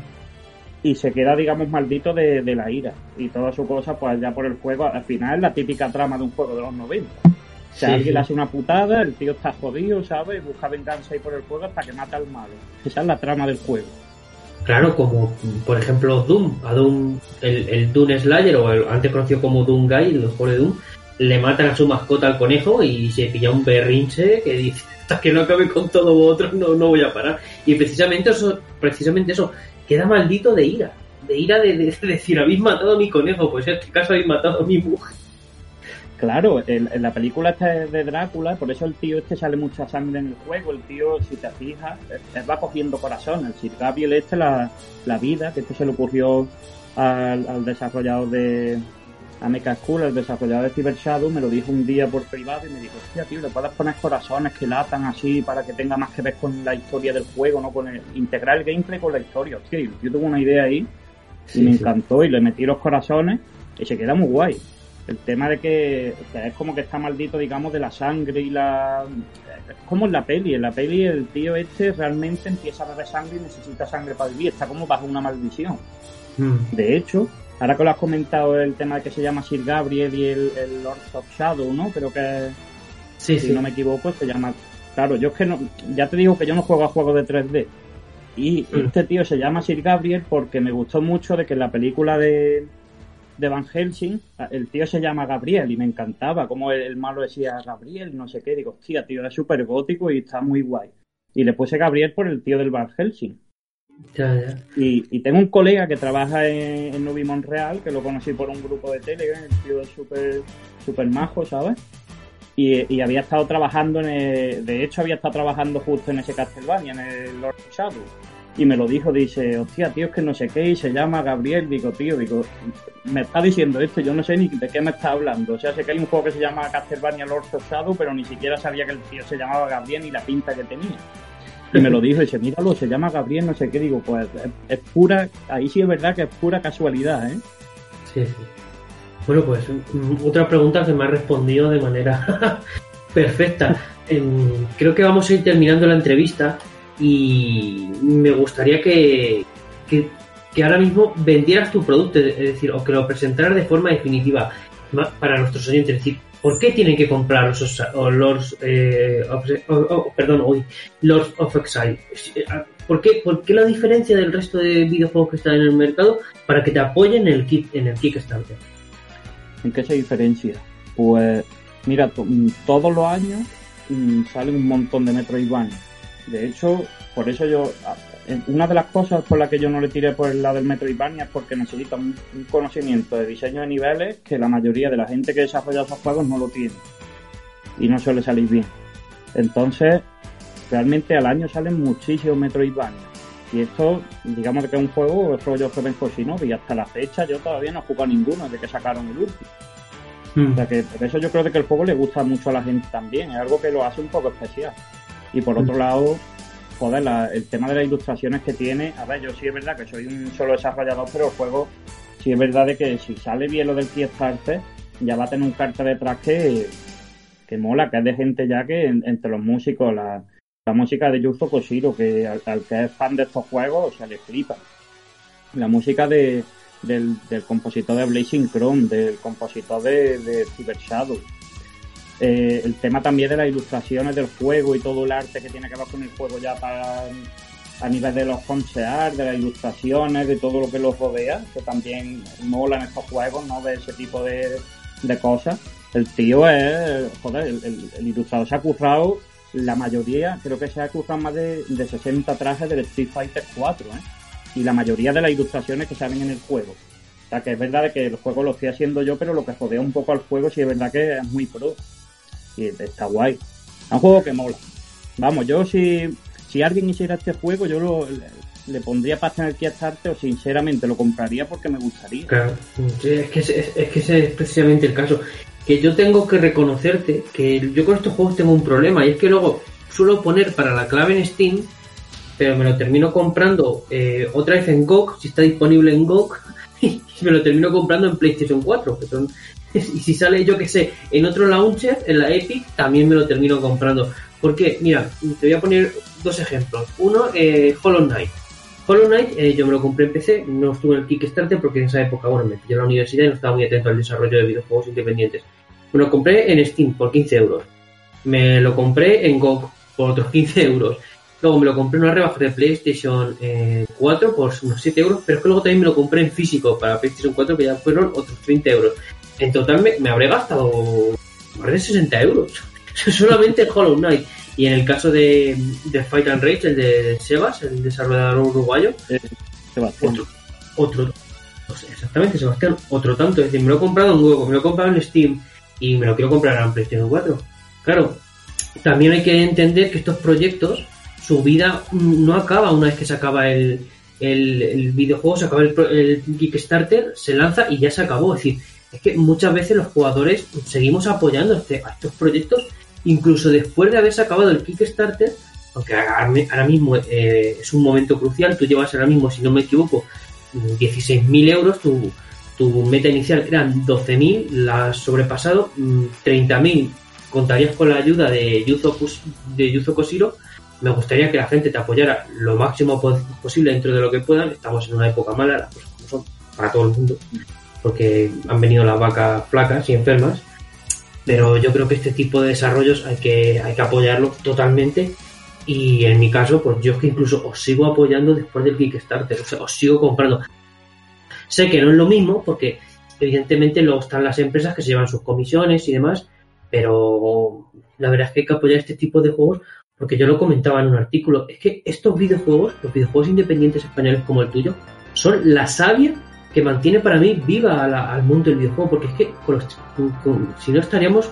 Y se queda, digamos, maldito de, la ira. Y toda su cosa, pues ya por el juego, al final la típica trama de un juego de los 90. O sea, alguien le hace una putada, el tío está jodido, ¿sabes? Busca venganza ahí por el juego hasta que mata al malo. Esa es la trama del juego. Claro, como por ejemplo Doom, a Doom, el, el Doom Slayer, o el, antes conocido como Doom Guy, el juego de Doom, le matan a su mascota al conejo y se pilla un berrinche que dice, hasta que no acabe con todo vosotros no, no voy a parar. Y precisamente eso, precisamente eso, queda maldito de ira, de ira de, de decir, habéis matado a mi conejo, pues en este caso habéis matado a mi mujer. Claro, en, la película esta de Drácula, por eso el tío este sale mucha sangre en el juego. El tío, si te fijas, va cogiendo corazón. El Sir Gabriel este, la, la vida, que esto se le ocurrió al, desarrollador de Ameca School, el desarrollador de Cyber Shadow, me lo dijo un día por privado y me dijo, hostia, tío, le puedes poner corazones que latan así para que tenga más que ver con la historia del juego, no con el, integrar el gameplay con la historia. Hostia, yo tengo una idea ahí y me encantó y le metí los corazones y se queda muy guay el tema de que es como que está maldito, digamos, de la sangre y la... Es como en la peli, en la peli el tío este realmente empieza a beber sangre y necesita sangre para vivir, está como bajo una maldición. Hmm. De hecho, ahora que lo has comentado el tema de que se llama Sir Gabriel y el, Lord of Shadow, ¿no? Pero que, sí, si no me equivoco, se llama... Claro, yo es que no... Ya te digo que yo no juego a juegos de 3D. Y hmm. este tío se llama Sir Gabriel porque me gustó mucho de que en la película de de Van Helsing, el tío se llama Gabriel y me encantaba como el, malo decía Gabriel, no sé qué. Digo, hostia, tío, es súper gótico y está muy guay. Y le puse Gabriel por el tío del Van Helsing. Y, tengo un colega que trabaja en, en Nubi Monreal, que lo conocí por un grupo de Telegram, el tío es súper super majo, ¿sabes? Y, había estado trabajando en el, de hecho había estado trabajando justo en ese Castlevania, en el Lord Shadow y me lo dijo, dice, hostia, tío, es que no sé qué, y se llama Gabriel, digo, tío, digo, me está diciendo esto, yo no sé ni de qué me está hablando, o sea, sé que hay un juego que se llama Castlevania Lord of Shadow, pero ni siquiera sabía que el tío se llamaba Gabriel y la pinta que tenía. Y me lo dijo, dice, míralo, se llama Gabriel, no sé qué, digo, pues es, pura, ahí sí es verdad que es pura casualidad, ¿eh? Sí, sí. Bueno, pues otra pregunta que me ha respondido de manera perfecta. creo que vamos a ir terminando la entrevista y me gustaría que, que, ahora mismo vendieras tu producto, es decir, o que lo presentaras de forma definitiva para nuestros oyentes. Es decir, ¿por qué tienen que comprar los, los eh, perdón, hoy, Lords of Exile? ¿Por qué, ¿Por qué la diferencia del resto de videojuegos que están en el mercado para que te apoyen en el, kit, en el Kickstarter? ¿En qué se diferencia? Pues mira, todos los años mm, salen un montón de Metroidvania de hecho, por eso yo, una de las cosas por las que yo no le tiré por el lado del Metroidvania es porque necesita un, conocimiento de diseño de niveles que la mayoría de la gente que desarrolla esos juegos no lo tiene. Y no suele salir bien. Entonces, realmente al año salen muchísimos Metroidvania. Y esto, digamos que es un juego rollo Seven ¿no? y hasta la fecha yo todavía no he jugado ninguno desde que sacaron el último. Hmm. O sea que por eso yo creo que el juego le gusta mucho a la gente también, es algo que lo hace un poco especial. Y por otro lado, joder, el tema de las ilustraciones que tiene, a ver, yo sí es verdad que soy un solo desarrollador, pero el juego sí es verdad de que si sale bien lo del Kickstarter, ya va a tener un cartel detrás que, que mola, que es de gente ya que entre los músicos, la, música de Yuzo Koshiro, que al, que es fan de estos juegos, o sea, le flipa. La música de, del, compositor de Blazing Chrome, del compositor de, de Cyber Shadow. Eh, el tema también de las ilustraciones del juego y todo el arte que tiene que ver con el juego ya para a nivel de los concear, de las ilustraciones, de todo lo que los rodea, que también molan estos juegos, ¿no? De ese tipo de, de cosas. El tío es, joder, el, el, ilustrador se ha currado la mayoría, creo que se ha currado más de, de 60 trajes del Street Fighter 4, ¿eh? Y la mayoría de las ilustraciones que salen en el juego. O sea, que es verdad que el juego lo estoy haciendo yo, pero lo que rodea un poco al juego sí es verdad que es muy pro. Está guay. Es un juego que mola. Vamos, yo si si alguien hiciera este juego, yo lo, le, pondría para tener que Kickstarter o sinceramente lo compraría porque me gustaría. Claro, es, que es, que ese es precisamente el caso. Que yo tengo que reconocerte que yo con estos juegos tengo un problema y es que luego suelo poner para la clave en Steam, pero me lo termino comprando eh, otra vez en GOG, si está disponible en GOG, y me lo termino comprando en PlayStation 4, que son y si sale, yo que sé, en otro launcher, en la Epic, también me lo termino comprando. Porque, mira, te voy a poner dos ejemplos. Uno, eh, Hollow Knight. Hollow Knight eh, yo me lo compré en PC, no estuve en el Kickstarter porque en esa época, bueno, me pillé en la universidad y no estaba muy atento al desarrollo de videojuegos independientes. Me lo compré en Steam por 15 euros. Me lo compré en GOG por otros 15 euros. Luego me lo compré en una rebaja de PlayStation 4 eh, por unos 7 euros, pero es que luego también me lo compré en físico para PlayStation 4 que ya fueron otros 30 euros. En total me, me habré gastado más de 60 euros. Solamente en Hollow Knight. Y en el caso de, de Fight and Rage, el de Sebas, el desarrollador uruguayo, eh, otro, otro, exactamente, Sebastián, otro tanto. Es decir, me lo he comprado en huevo, me lo he comprado en Steam y me lo quiero comprar en PlayStation 4. Claro, también hay que entender que estos proyectos, su vida no acaba una vez que se acaba el, el, videojuego, se acaba el, el Kickstarter, se lanza y ya se acabó. Es decir, es que muchas veces los jugadores seguimos apoyando este, a estos proyectos incluso después de haberse acabado el Kickstarter, aunque ahora mismo eh, es un momento crucial, tú llevas ahora mismo, si no me equivoco, 16.000 euros, tu, meta inicial eran 12.000, la has sobrepasado, 30.000 mm, contarías con la ayuda de Yuzo, de Koshiro, me gustaría que la gente te apoyara lo máximo posible dentro de lo que puedan, estamos en una época mala, las cosas como son, para todo el mundo, porque han venido las vacas flacas y enfermas, pero yo creo que este tipo de desarrollos hay que, hay que apoyarlo totalmente y en mi caso, pues yo es que incluso os sigo apoyando después del Kickstarter, o os sigo comprando. Sé que no es lo mismo porque evidentemente luego están las empresas que se llevan sus comisiones y demás, pero la verdad es que hay que apoyar este tipo de juegos porque yo lo comentaba en un artículo, es que estos videojuegos, los videojuegos independientes españoles como el tuyo, son la savia que mantiene para mí viva al mundo del videojuego, porque es que si no estaríamos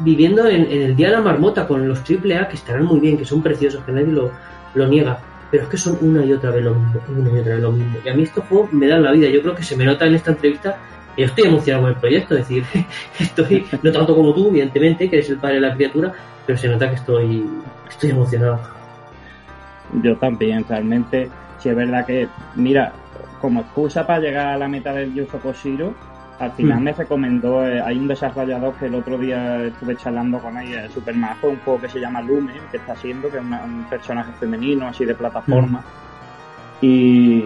viviendo en, el día de la marmota con los AAA que estarán muy bien, que son preciosos, que nadie lo, lo niega, pero es que son una y otra vez lo mismo, una y otra vez lo mismo. Y a mí estos juegos me dan la vida, yo creo que se me nota en esta entrevista yo estoy emocionado con el proyecto, es decir, estoy, no tanto como tú, evidentemente, que eres el padre de la criatura, pero se nota que estoy, estoy emocionado. Yo también, realmente, si es verdad que, mira, como excusa para llegar a la meta del Yuzo Koshiro, al final mm. me recomendó, eh, hay un desarrollador que el otro día estuve charlando con él, es super majo, un juego que se llama Lume, que está haciendo, que es un personaje femenino, así de plataforma. Mm. Y,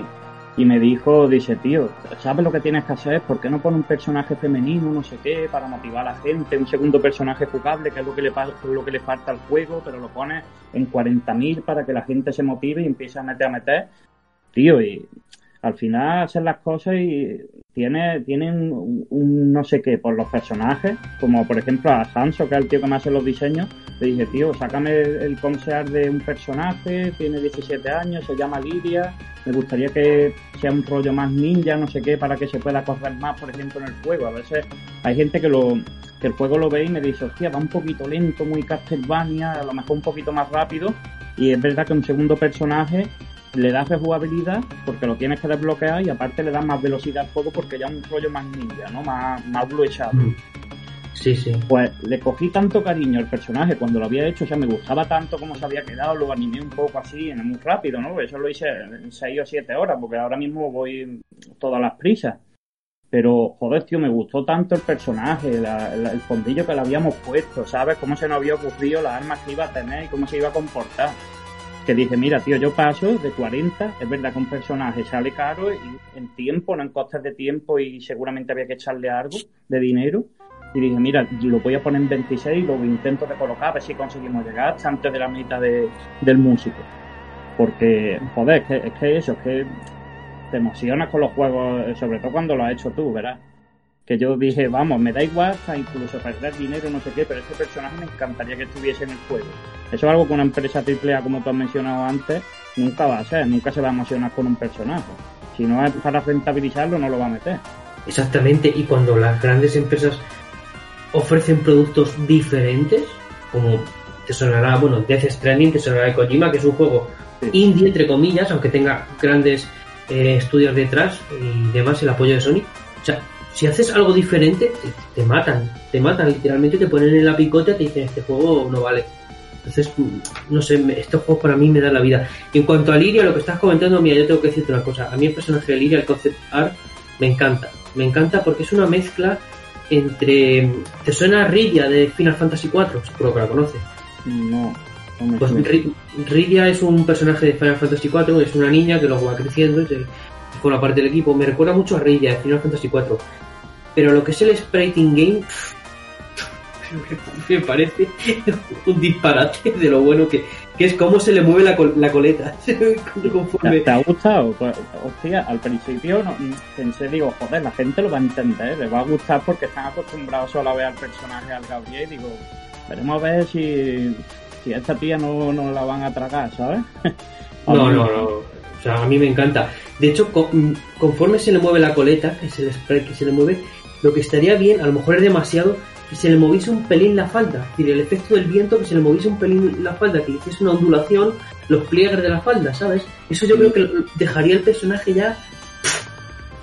y me dijo, dice, tío, ¿sabes lo que tienes que hacer? ¿Por qué no pone un personaje femenino, no sé qué, para motivar a la gente? Un segundo personaje jugable, que es lo que le, lo que le falta al juego, pero lo pones en 40.000 para que la gente se motive y empiece a meter a meter. Tío, y al final hacen las cosas y tiene, tienen un, no sé qué por los personajes, como por ejemplo a Hanso, que es el tío que me hace los diseños, le dije, tío, sácame el concept de un personaje, tiene 17 años, se llama Lidia, me gustaría que sea un rollo más ninja, no sé qué, para que se pueda correr más, por ejemplo, en el juego. A veces hay gente que lo que el juego lo ve y me dice, hostia, va un poquito lento, muy Castlevania, a lo mejor un poquito más rápido, y es verdad que un segundo personaje le das rejugabilidad porque lo tienes que desbloquear y aparte le das más velocidad al juego porque ya es un rollo más ninja, ¿no? Más, más mm. Sí, sí. Pues le cogí tanto cariño al personaje cuando lo había hecho, o sea, me gustaba tanto como se había quedado, lo animé un poco así, muy rápido, ¿no? Eso lo hice en 6 o 7 horas, porque ahora mismo voy todas las prisas. Pero, joder, tío, me gustó tanto el personaje, el fondillo que le habíamos puesto, ¿sabes? Cómo se nos había ocurrido las armas que iba a tener y cómo se iba a comportar que dije, mira, tío, yo paso de 40, es verdad que un personaje sale caro y en tiempo, no en costes de tiempo y seguramente había que echarle algo de dinero. Y dije, mira, lo voy a poner en 26 y lo intento de colocar a ver si conseguimos llegar hasta antes de la mitad de, del músico. Porque, joder, es que, es que eso, es que te emocionas con los juegos, sobre todo cuando lo has hecho tú, ¿verdad? Que yo dije, vamos, me da igual hasta incluso perder dinero, no sé qué, pero este personaje me encantaría que estuviese en el juego. Eso es algo que una empresa AAA, como tú has mencionado antes, nunca va a ser, nunca se va a emocionar con un personaje. Si no es para rentabilizarlo, no lo va a meter. Exactamente, y cuando las grandes empresas ofrecen productos diferentes, como te sonará, bueno, Death Stranding, te sonará de Kojima, que es un juego Sí. indie, entre comillas, aunque tenga grandes eh, estudios detrás y demás, el apoyo de Sony. O sea, si haces algo diferente, te, te matan, te matan, literalmente te ponen en la picota y te dicen, este juego no vale. Entonces, mm, no sé, me- estos juegos para mí me dan la vida. Y en cuanto a Liria, lo que estás comentando, mira, yo tengo que decirte una cosa. A mí el personaje de Liria, el concept art, me encanta. Me encanta porque es una mezcla entre... ¿Te suena a Rydia de Final Fantasy IV? Seguro que la conoces. No, no me Pues suena. Ri- Rydia es un personaje de Final Fantasy IV, es una niña que luego va creciendo y se forma parte del equipo. Me recuerda mucho a Rydia de Final Fantasy IV. Pero lo que es el sprite in game me parece un disparate de lo bueno que, que es cómo se le mueve la, col- la coleta ¿Te, conforme te ha gustado? Pues, hostia, al principio no, pensé, digo, joder, la gente lo va a entender, le va a gustar porque están acostumbrados solo a ver al personaje, al Gabriel, y digo, veremos a ver si, si a esta tía no, no la van a tragar, ¿sabes? No, no, no. O sea, a mí me encanta. De hecho, con- conforme se le mueve la coleta, que el spray que se le mueve, lo que estaría bien, a lo mejor es demasiado, que se le moviese un pelín la falda. Es decir, el efecto del viento, que se le moviese un pelín la falda, que le hiciese una ondulación, los pliegues de la falda, ¿sabes? Eso yo creo que dejaría el personaje ya.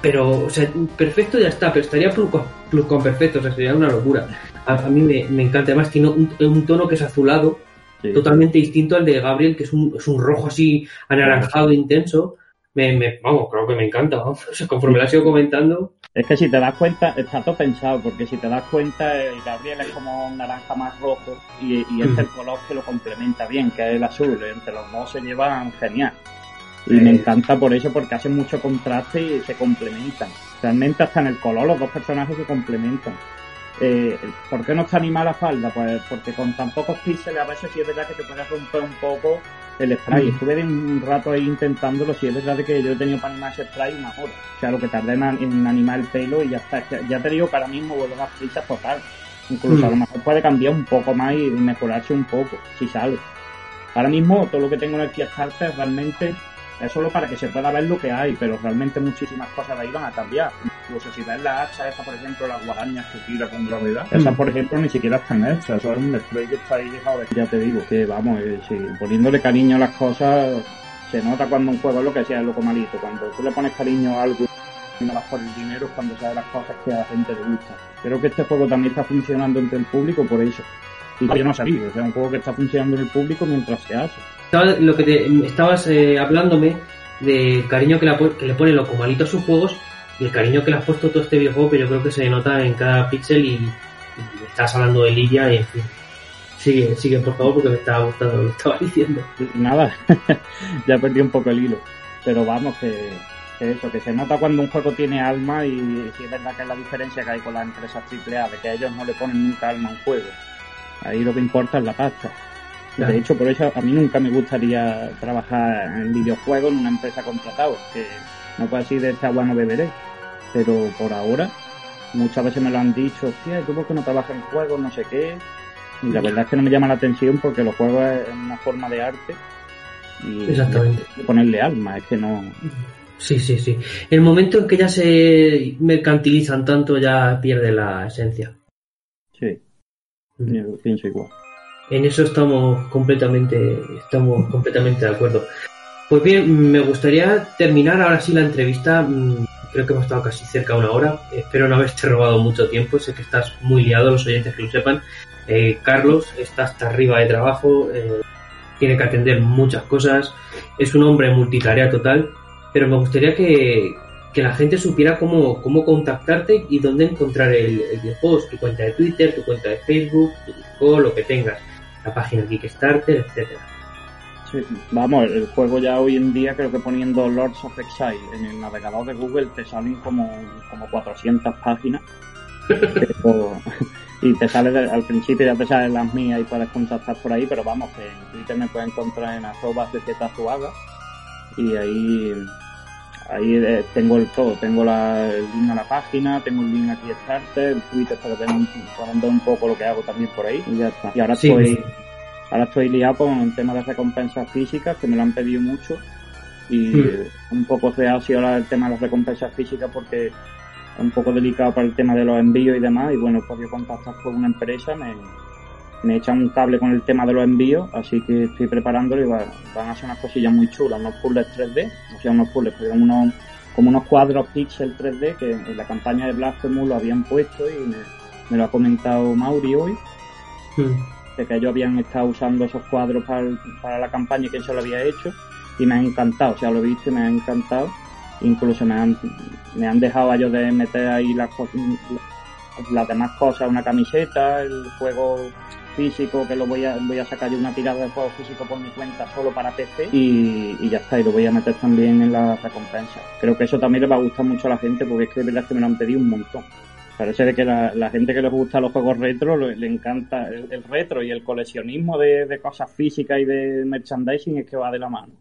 Pero, o sea, perfecto ya está, pero estaría plus con, plus con perfecto, o sea, sería una locura. A, a mí me, me encanta, además tiene un, un tono que es azulado, Sí. totalmente distinto al de Gabriel, que es un, es un rojo así anaranjado intenso. Me, me- vamos, creo que me encanta. Vamos. O sea, conforme la sigo comentando, Es que si te das cuenta, está todo pensado, porque si te das cuenta, el Gabriel es como un naranja más rojo y, y este es el color que lo complementa bien, que es el azul. Entre los dos se llevan genial. Y me encanta por eso, porque hacen mucho contraste y se complementan. Realmente hasta en el color los dos personajes se complementan. Eh, ¿Por qué no está animada la falda? Pues porque con tan pocos píxeles a veces sí es verdad que te puede romper un poco el spray. Mm. Estuve un rato ahí intentándolo, sí es verdad que yo he tenido para animar ese spray una hora. O sea, lo que tardé en, en animar el pelo y ya está. Ya te digo que ahora mismo vuelvo a prisas total. Incluso a lo Mm. mejor puede cambiar un poco más y mejorarse un poco, si sale. Ahora mismo todo lo que tengo en el Kickstarter realmente es solo para que se pueda ver lo que hay, pero realmente muchísimas cosas de ahí van a cambiar. Incluso si ves la hacha esta, por ejemplo, las guadañas que tira con gravedad, esas, por ejemplo, ni siquiera están hechas. Eso es un spray que está ahí dejado de... Ya te digo que, vamos, eh, poniéndole cariño a las cosas, se nota cuando un juego es lo que sea, es loco malito. Cuando tú le pones cariño a algo no vas por el dinero es cuando sabes las cosas que a la gente le gusta. Creo que este juego también está funcionando entre el público por eso. Y yo no sabía, o sea, un juego que está funcionando en el público mientras se hace. Estaba, lo que te, estabas eh, hablándome de cariño que, la que le pone a sus juegos y el cariño que le has puesto todo este videojuego que yo creo que se nota en cada píxel y, y estás hablando de Lidia y en fin. Sigue, sigue por favor porque me estaba gustando lo que estabas diciendo. Y nada, ya perdí un poco el hilo. Pero vamos, que, eso, que se nota cuando un juego tiene alma y si es verdad que es la diferencia que hay con las empresas AAA, de que ellos no le ponen nunca alma a un juego. Ahí lo que importa es la pasta. Claro. De hecho, por eso a mí nunca me gustaría trabajar en videojuegos en una empresa contratada, que no puedo decir de esta agua no beberé. Pero por ahora, muchas veces me lo han dicho, hostia, ¿y ¿tú por qué no trabajas en juegos? No sé qué. Y la verdad es que no me llama la atención porque los juegos es una forma de arte y Exactamente. ponerle alma, es que no. Sí, sí, sí. El momento en que ya se mercantilizan tanto ya pierde la esencia. Sí, yo pienso igual. En eso estamos completamente, estamos completamente de acuerdo. Pues bien, me gustaría terminar ahora sí la entrevista. Mm, Creo que hemos estado casi cerca de una hora. Espero no haberte robado mucho tiempo. Sé que estás muy liado, los oyentes que lo sepan. Eh, Carlos está hasta arriba de trabajo, eh, tiene que atender muchas cosas. Es un hombre multitarea total. Pero me gustaría que, que la gente supiera cómo, cómo contactarte y dónde encontrar el, el. Tu cuenta de Twitter, tu cuenta de Facebook, tu Discord, lo que tengas la página Kickstarter, etcétera. vamos, el juego ya hoy en día creo que poniendo Lords of Exile en el navegador de Google te salen como, como 400 páginas. y te sale al principio ya te salen las mías y puedes contactar por ahí, pero vamos, que en Twitter me puedes encontrar en arroba Zuaga y ahí ahí eh, tengo el todo, tengo la, el link a la página, tengo el link aquí a Starter, el Twitter para ver un, un poco lo que hago también por ahí. Y ya está. Y ahora estoy ahora estoy liado con el tema de recompensas físicas que me lo han pedido mucho. Y un poco se ha sido ahora el tema de las recompensas físicas porque es un poco delicado para el tema de los envíos y demás. Y bueno, he podido contactar con una empresa, me, me echan un cable con el tema de los envíos, así que estoy preparándolo y van a ser unas cosillas muy chulas, unos puzzles 3D, o sea, unos puzzles, pero unos, como unos cuadros pixel 3D que en la campaña de Blasphemous lo habían puesto y me, lo ha comentado Mauri hoy, hmm. de que ellos habían estado usando esos cuadros para, para la campaña y que eso lo había hecho y me ha encantado, o sea, lo he visto y me ha encantado, incluso me han, me han dejado a ellos de meter ahí las, las demás cosas, una camiseta, el juego físico que lo voy a voy a sacar yo una tirada de juego físico por mi cuenta solo para PC y, ya está y lo voy a meter también en la recompensa. Creo que eso también le va a gustar mucho a la gente porque es que de verdad que me lo han pedido un montón. Parece de que la, la gente que les gusta los juegos retro le, encanta el, retro y el coleccionismo de, cosas físicas y de merchandising es que va de la mano.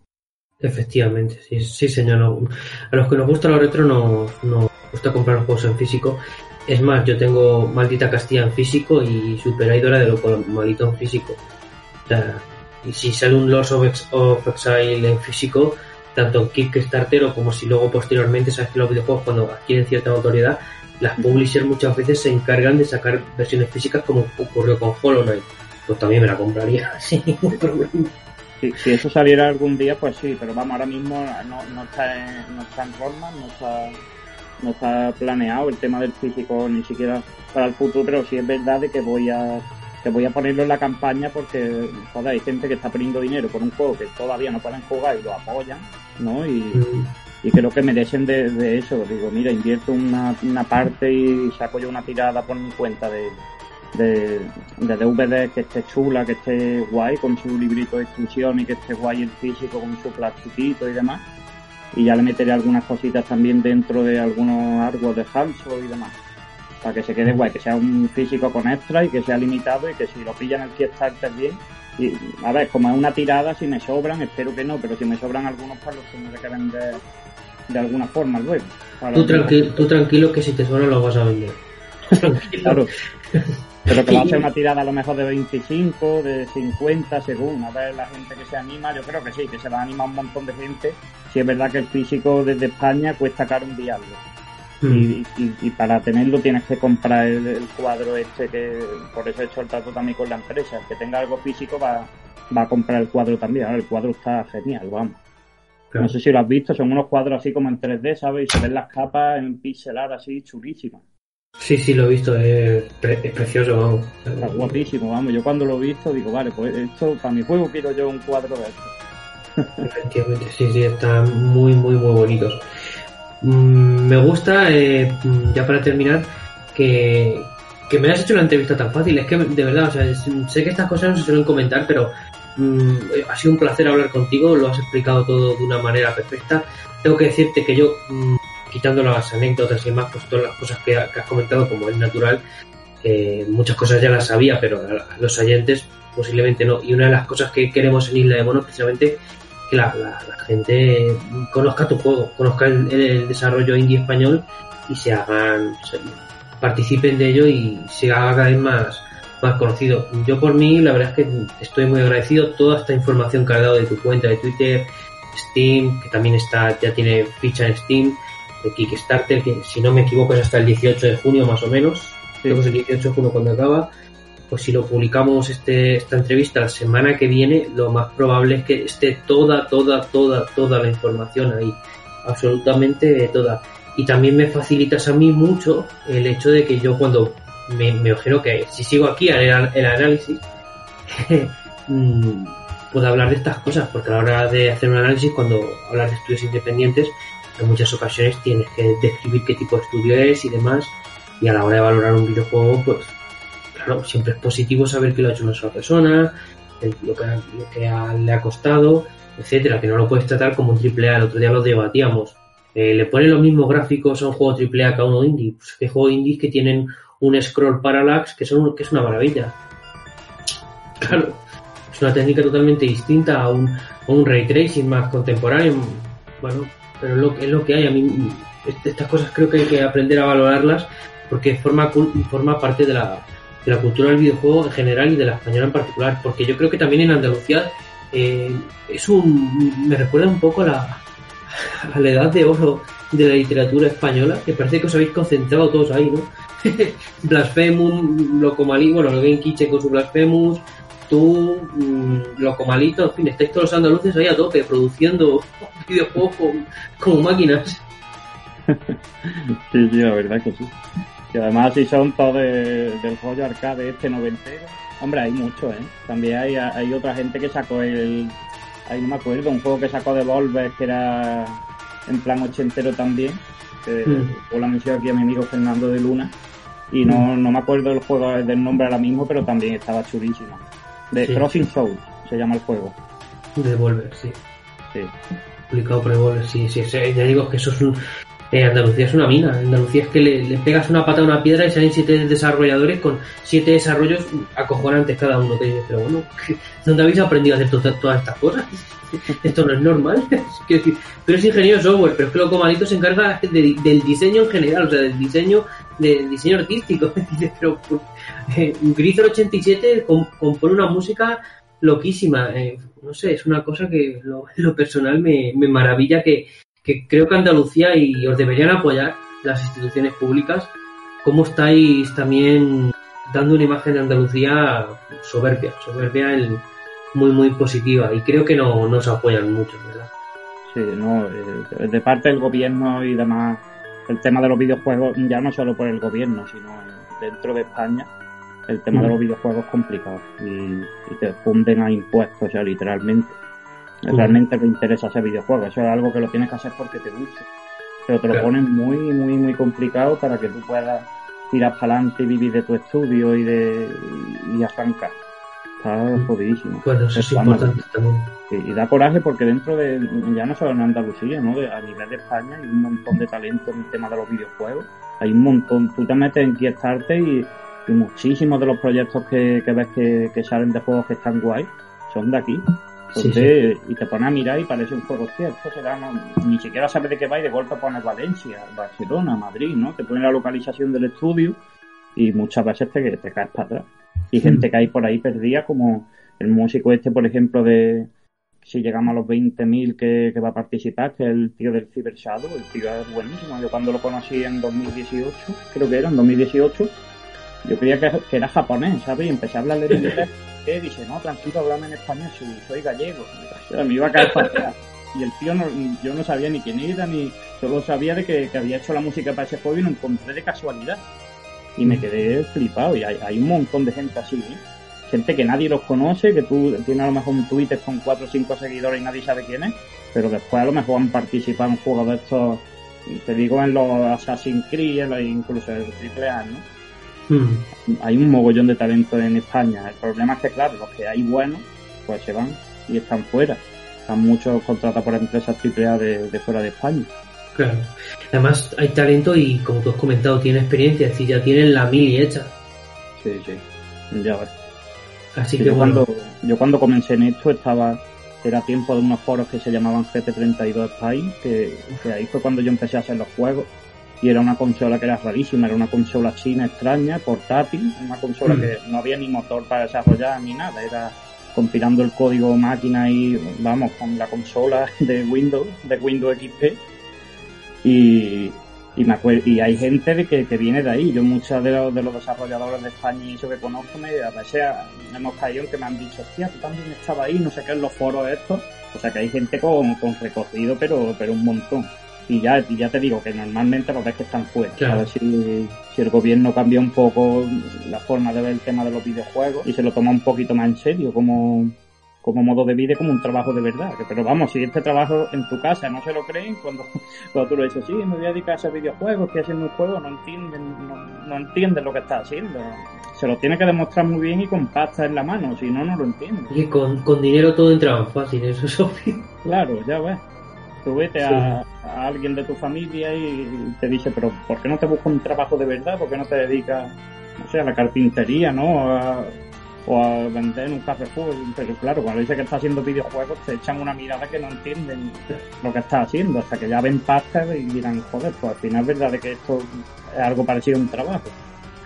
Efectivamente sí, sí señor. A los que nos gusta lo retro no, no gusta comprar juegos en físico es más, yo tengo Maldita Castilla en físico y Super Idol de lo maldito en físico. O sea, y si sale un Lost of, Exile en físico, tanto en Kickstarter o como si luego posteriormente sabes que los videojuegos cuando adquieren cierta autoridad, las publishers muchas veces se encargan de sacar versiones físicas como ocurrió con Hollow Knight. Pues también me la compraría sin ningún problema. Si, eso saliera algún día, pues sí, pero vamos, ahora mismo no, no, está, en, no está en Rollman, no está no está planeado el tema del físico ni siquiera para el futuro, pero sí es verdad de que voy a que voy a ponerlo en la campaña porque joder, hay gente que está poniendo dinero por un juego que todavía no pueden jugar y lo apoyan, ¿no? Y, creo que merecen de, de, eso. Digo, mira, invierto una, una parte y saco yo una tirada por mi cuenta de, de, de DVD que esté chula, que esté guay, con su librito de instrucción y que esté guay el físico con su plastiquito y demás y ya le meteré algunas cositas también dentro de algunos argos de Hanso y demás. Para que se quede guay, que sea un físico con extra y que sea limitado y que si lo pillan el Kickstarter bien. Y, a ver, como es una tirada, si me sobran, espero que no, pero si me sobran algunos, pues los tendré que vender de alguna forma luego. Tú, tranquilo, tú tranquilo que si te sobran los vas a vender. claro. Pero que va a ser una tirada a lo mejor de 25, de 50, según. A ver la gente que se anima. Yo creo que sí, que se va a animar un montón de gente. Si es verdad que el físico desde España cuesta caro enviarlo. Hmm. Y, para tenerlo tienes que comprar el, cuadro este que por eso he hecho el trato también con la empresa. El que tenga algo físico va, va a comprar el cuadro también. Ahora el cuadro está genial, vamos. No sé si lo has visto, son unos cuadros así como en 3D, ¿sabes? Y se ven las capas en pixelar así chulísimas. Sí, sí, lo he visto, es, precioso, vamos. Está guapísimo, vamos. Yo cuando lo he visto digo, vale, pues esto para mi juego quiero yo un cuadro de esto. Efectivamente, sí, sí, están muy, muy, muy bonitos. Mm, me gusta, eh, ya para terminar, que, que me hayas hecho una entrevista tan fácil. Es que, de verdad, o sea, sé que estas cosas no se suelen comentar, pero mm, ha sido un placer hablar contigo, lo has explicado todo de una manera perfecta. Tengo que decirte que yo mm, quitando las anécdotas y demás, pues todas las cosas que, has comentado, como es natural, muchas cosas ya las sabía, pero a, los oyentes posiblemente no. Y una de las cosas que queremos en Isla de Monos, precisamente, que la, gente conozca tu juego, conozca el, desarrollo indie español y se hagan, participen de ello y se haga cada vez más, más conocido. Yo por mí, la verdad es que estoy muy agradecido. Toda esta información que has dado de tu cuenta de Twitter, Steam, que también está, ya tiene ficha en Steam, de Kickstarter, que si no me equivoco es hasta el 18 de junio más o menos, creo que es el 18 de junio cuando acaba, pues si lo publicamos este, esta entrevista la semana que viene, lo más probable es que esté toda, toda, toda, toda la información ahí, absolutamente toda. Y también me facilitas a mí mucho el hecho de que yo cuando me, me imagino que si sigo aquí el, el análisis, mm, puedo hablar de estas cosas, porque a la hora de hacer un análisis, cuando hablas de estudios independientes, en muchas ocasiones tienes que describir qué tipo de estudio es y demás. Y a la hora de valorar un videojuego, pues claro, siempre es positivo saber que lo ha hecho una sola persona, lo que, le ha costado, etcétera, que no lo puedes tratar como un triple A. El otro día lo debatíamos. Eh, le ponen los mismos gráficos a un juego triple A que a uno indie. Pues que juego indie que tienen un scroll parallax que, son, que es una maravilla. Claro, es una técnica totalmente distinta a un, a un ray tracing más contemporáneo. Bueno, pero es lo, es lo que hay. A mí estas cosas creo que hay que aprender a valorarlas porque forma, forma parte de la, de la cultura del videojuego en general y de la española en particular. Porque yo creo que también en Andalucía eh, es un, me recuerda un poco a la, a la edad de oro de la literatura española, que parece que os habéis concentrado todos ahí, ¿no? Blasphemous, Locomalí, bueno, lo ven Quiche con su Blasphemous, tú, mm, Locomalito, en fin, estáis todos los andaluces ahí a tope, produciendo videojuegos como, máquinas. sí, sí, la verdad que sí. Y además si son todos del rollo arcade este noventero. Hombre, hay mucho, ¿eh? También hay, hay otra gente que sacó el... Ahí no me acuerdo, un juego que sacó de Volver que era en plan ochentero también. Que mm. la mención aquí a mi amigo Fernando de Luna. Y no, mm. no me acuerdo del juego del nombre ahora mismo, pero también estaba chulísimo. De Crossing Souls se llama el juego. De Volver, sí. Sí. Publicado por Volver, sí, sí. Ya digo que eso es un, eh, Andalucía es una mina. Andalucía es que le, pegas una pata a una piedra y salen siete desarrolladores con siete desarrollos acojonantes cada uno. Que dices, pero bueno, ¿dónde habéis aprendido a hacer todas estas cosas? Esto no es normal. pero es ingeniero de software, pero es que Loco Malito se encarga del diseño en general, o sea, del diseño del diseño artístico. pero eh, 87 compone una música loquísima. Eh, no sé, es una cosa que lo, lo personal me, me maravilla que, que creo que Andalucía y os deberían apoyar las instituciones públicas, cómo estáis también dando una imagen de Andalucía soberbia, soberbia muy muy positiva y creo que no nos apoyan mucho, ¿verdad? Sí, no, eh, de parte del gobierno y demás, el tema de los videojuegos, ya no solo por el gobierno, sino dentro de España, el tema de los videojuegos es complicado y, y te funden a impuestos, o sea, literalmente realmente te interesa ese videojuego. Eso es algo que lo tienes que hacer porque te gusta. Pero te lo ponen muy, muy, muy complicado para que tú puedas tirar para adelante y vivir de tu estudio y de y arrancar. Está jodidísimo. Pues eso es, importante también. Y, da coraje porque dentro de, ya no solo en Andalucía, ¿no? a nivel de España hay un montón de talento en el tema de los videojuegos. Hay un montón. Tú te metes en Kickstarter y, y muchísimos de los proyectos que, que ves que, que salen de juegos que están guay son de aquí. Y te pones a mirar y parece un juego, hostia, esto será, ni siquiera sabes de qué va y de golpe pones Valencia, Barcelona, Madrid, ¿no? Te pone la localización del estudio y muchas veces te, te caes para atrás. Y hmm. gente que hay por ahí perdida, como el músico este, por ejemplo, de si llegamos a los 20.000 que, que va a participar, que es el tío del Cyber Shadow, el tío es buenísimo. Yo cuando lo conocí en 2018, creo que era en 2018, yo creía que, que era japonés, ¿sabes? Y empecé a hablarle de inglés dice, no, tranquilo, háblame en español, si soy gallego. me iba a caer para atrás. Y el tío, no, yo no sabía ni quién era, ni solo sabía de que, había hecho la música para ese juego y lo encontré de casualidad. Y me quedé flipado. Y hay, un montón de gente así, ¿eh? gente que nadie los conoce, que tú tienes a lo mejor un Twitter con 4 o 5 seguidores y nadie sabe quién es, pero después a lo mejor han participado en juegos de estos, te digo, en los Assassin's Creed, incluso en el AAA, ¿no? Hmm. Hay un mogollón de talento en España. El problema es que, claro, los que hay buenos, pues se van y están fuera. Están muchos contratados por empresas AAA de, de fuera de España. Claro. Además, hay talento y, como tú has comentado, tiene experiencia, es decir, ya tienen la mili hecha. Sí, sí. Ya ves. Así que yo bueno. Cuando, yo cuando comencé en esto estaba era tiempo de unos foros que se llamaban GT32 Spain, que, que, ahí fue cuando yo empecé a hacer los juegos y era una consola que era rarísima, era una consola china extraña, portátil, una consola mm. que no había ni motor para desarrollar ni nada, era compilando el código máquina y vamos con la consola de Windows, de Windows XP y, y me acuerdo, y hay gente de que, que viene de ahí, yo muchos de los, de los desarrolladores de España y eso que conozco me, a veces hemos caído en que me han dicho, hostia, tú también estabas ahí, no sé qué en los foros estos, o sea que hay gente con, con recorrido pero, pero un montón. Y ya, y ya te digo que normalmente los ves que están fuera. A ver si, si, el gobierno cambia un poco la forma de ver el tema de los videojuegos y se lo toma un poquito más en serio como, como modo de vida, como un trabajo de verdad. Pero vamos, si este trabajo en tu casa no se lo creen, cuando, cuando tú lo dices, sí, me voy a dedicar a hacer videojuegos, estoy haciendo un juego, no entienden, no, no entienden lo que estás haciendo. se lo tiene que demostrar muy bien y con pasta en la mano, si no, no lo entiendo. Y con, con dinero todo entra fácil, eso es obvio. Claro, ya ves. Tú vete a, a, alguien de tu familia y te dice, pero ¿por qué no te buscas un trabajo de verdad? ¿Por qué no te dedicas, no sé, a la carpintería, ¿no? A, o a vender en un Carrefour. Pero claro, cuando dice que está haciendo videojuegos, te echan una mirada que no entienden lo que está haciendo, hasta que ya ven pasta y dirán, joder, pues al final es verdad de que esto es algo parecido a un trabajo.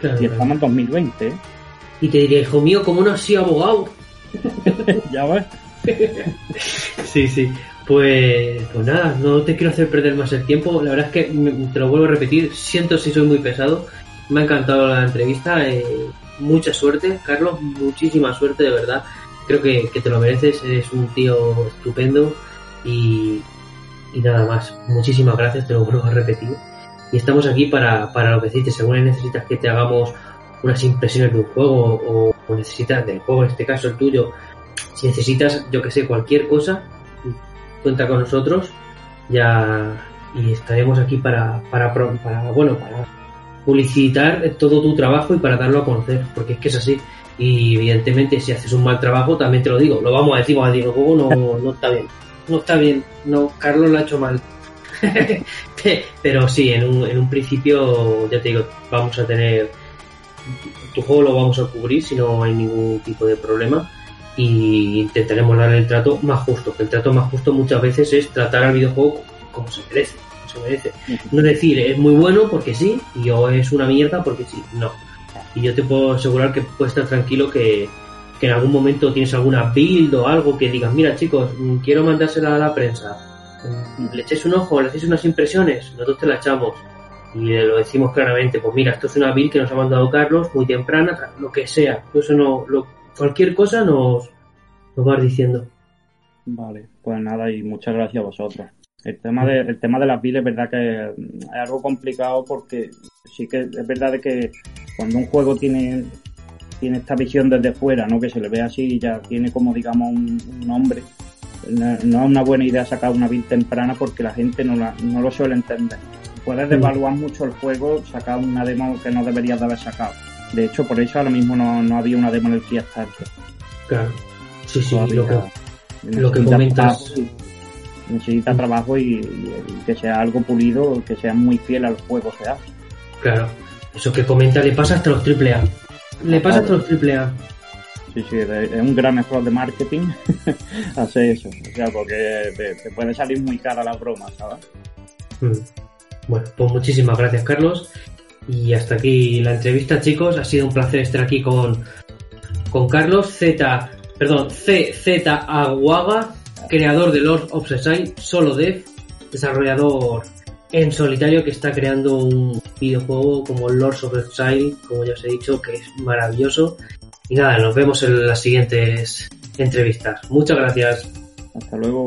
Claro, y estamos en 2020. ¿eh? Y te diré, hijo mío, ¿cómo no has sido abogado? ya ves. sí, sí. Pues, pues nada, no te quiero hacer perder más el tiempo. La verdad es que te lo vuelvo a repetir, siento si soy muy pesado. Me ha encantado la entrevista. Eh, mucha suerte, Carlos, muchísima suerte de verdad. Creo que, que te lo mereces, eres un tío estupendo y, y, nada más. Muchísimas gracias, te lo vuelvo a repetir. Y estamos aquí para, para lo que dices, según necesitas que te hagamos unas impresiones de un juego o, necesitas del juego, en este caso el tuyo, si necesitas, yo que sé, cualquier cosa, cuenta con nosotros ya y estaremos aquí para, para, para bueno, para publicitar todo tu trabajo y para darlo a conocer, porque es que es así. Y evidentemente si haces un mal trabajo, también te lo digo, lo vamos a decir, vamos a decir, el juego no, no está bien, no está bien, no, Carlos lo ha hecho mal. Pero sí, en un, en un principio, ya te digo, vamos a tener, tu juego lo vamos a cubrir si no hay ningún tipo de problema y intentaremos dar el trato más justo, que el trato más justo muchas veces es tratar al videojuego como se merece No decir es muy bueno porque sí y o es una mierda porque sí, no. Y yo te puedo asegurar que puedes estar tranquilo que, que en algún momento tienes alguna build o algo que digas, mira chicos, quiero mandársela a la prensa. Le echéis un ojo, le hacéis unas impresiones, nosotros te la echamos. Y lo decimos claramente, pues mira, esto es una build que nos ha mandado Carlos, muy temprana, lo que sea. Eso no, lo, cualquier cosa nos, nos vas diciendo. Vale, pues nada, y muchas gracias a vosotros. El tema de, el tema de las builds es verdad que es algo complicado porque sí que es verdad de que cuando un juego tiene, tiene esta visión desde fuera, ¿no? Que se le ve así y ya tiene como digamos un, un nombre. No, no, es una buena idea sacar una build temprana porque la gente no, la, no lo suele entender. Puedes devaluar mucho el juego, sacar una demo que no deberías de haber sacado. De hecho, por eso ahora mismo no, no había una demo en el Kickstarter. Claro. Sí, sí, lo que, lo que comentas necesita trabajo y, y, que sea algo pulido, que sea muy fiel al juego que hace. Claro, eso que comenta le pasa hasta los triple A. Le pasa hasta los triple A. Sí, sí, es un gran error de marketing hacer eso, o sea, porque te, te, puede salir muy cara la broma, ¿sabes? Mm. Bueno, pues muchísimas gracias, Carlos. Y hasta aquí la entrevista, chicos. Ha sido un placer estar aquí con, con Carlos Z, perdón, CZ Aguaga, creador de Lord of Exile, solo dev, desarrollador en solitario que está creando un videojuego como Lords of Exile, como ya os he dicho, que es maravilloso. Y nada, nos vemos en las siguientes entrevistas. Muchas gracias. Hasta luego.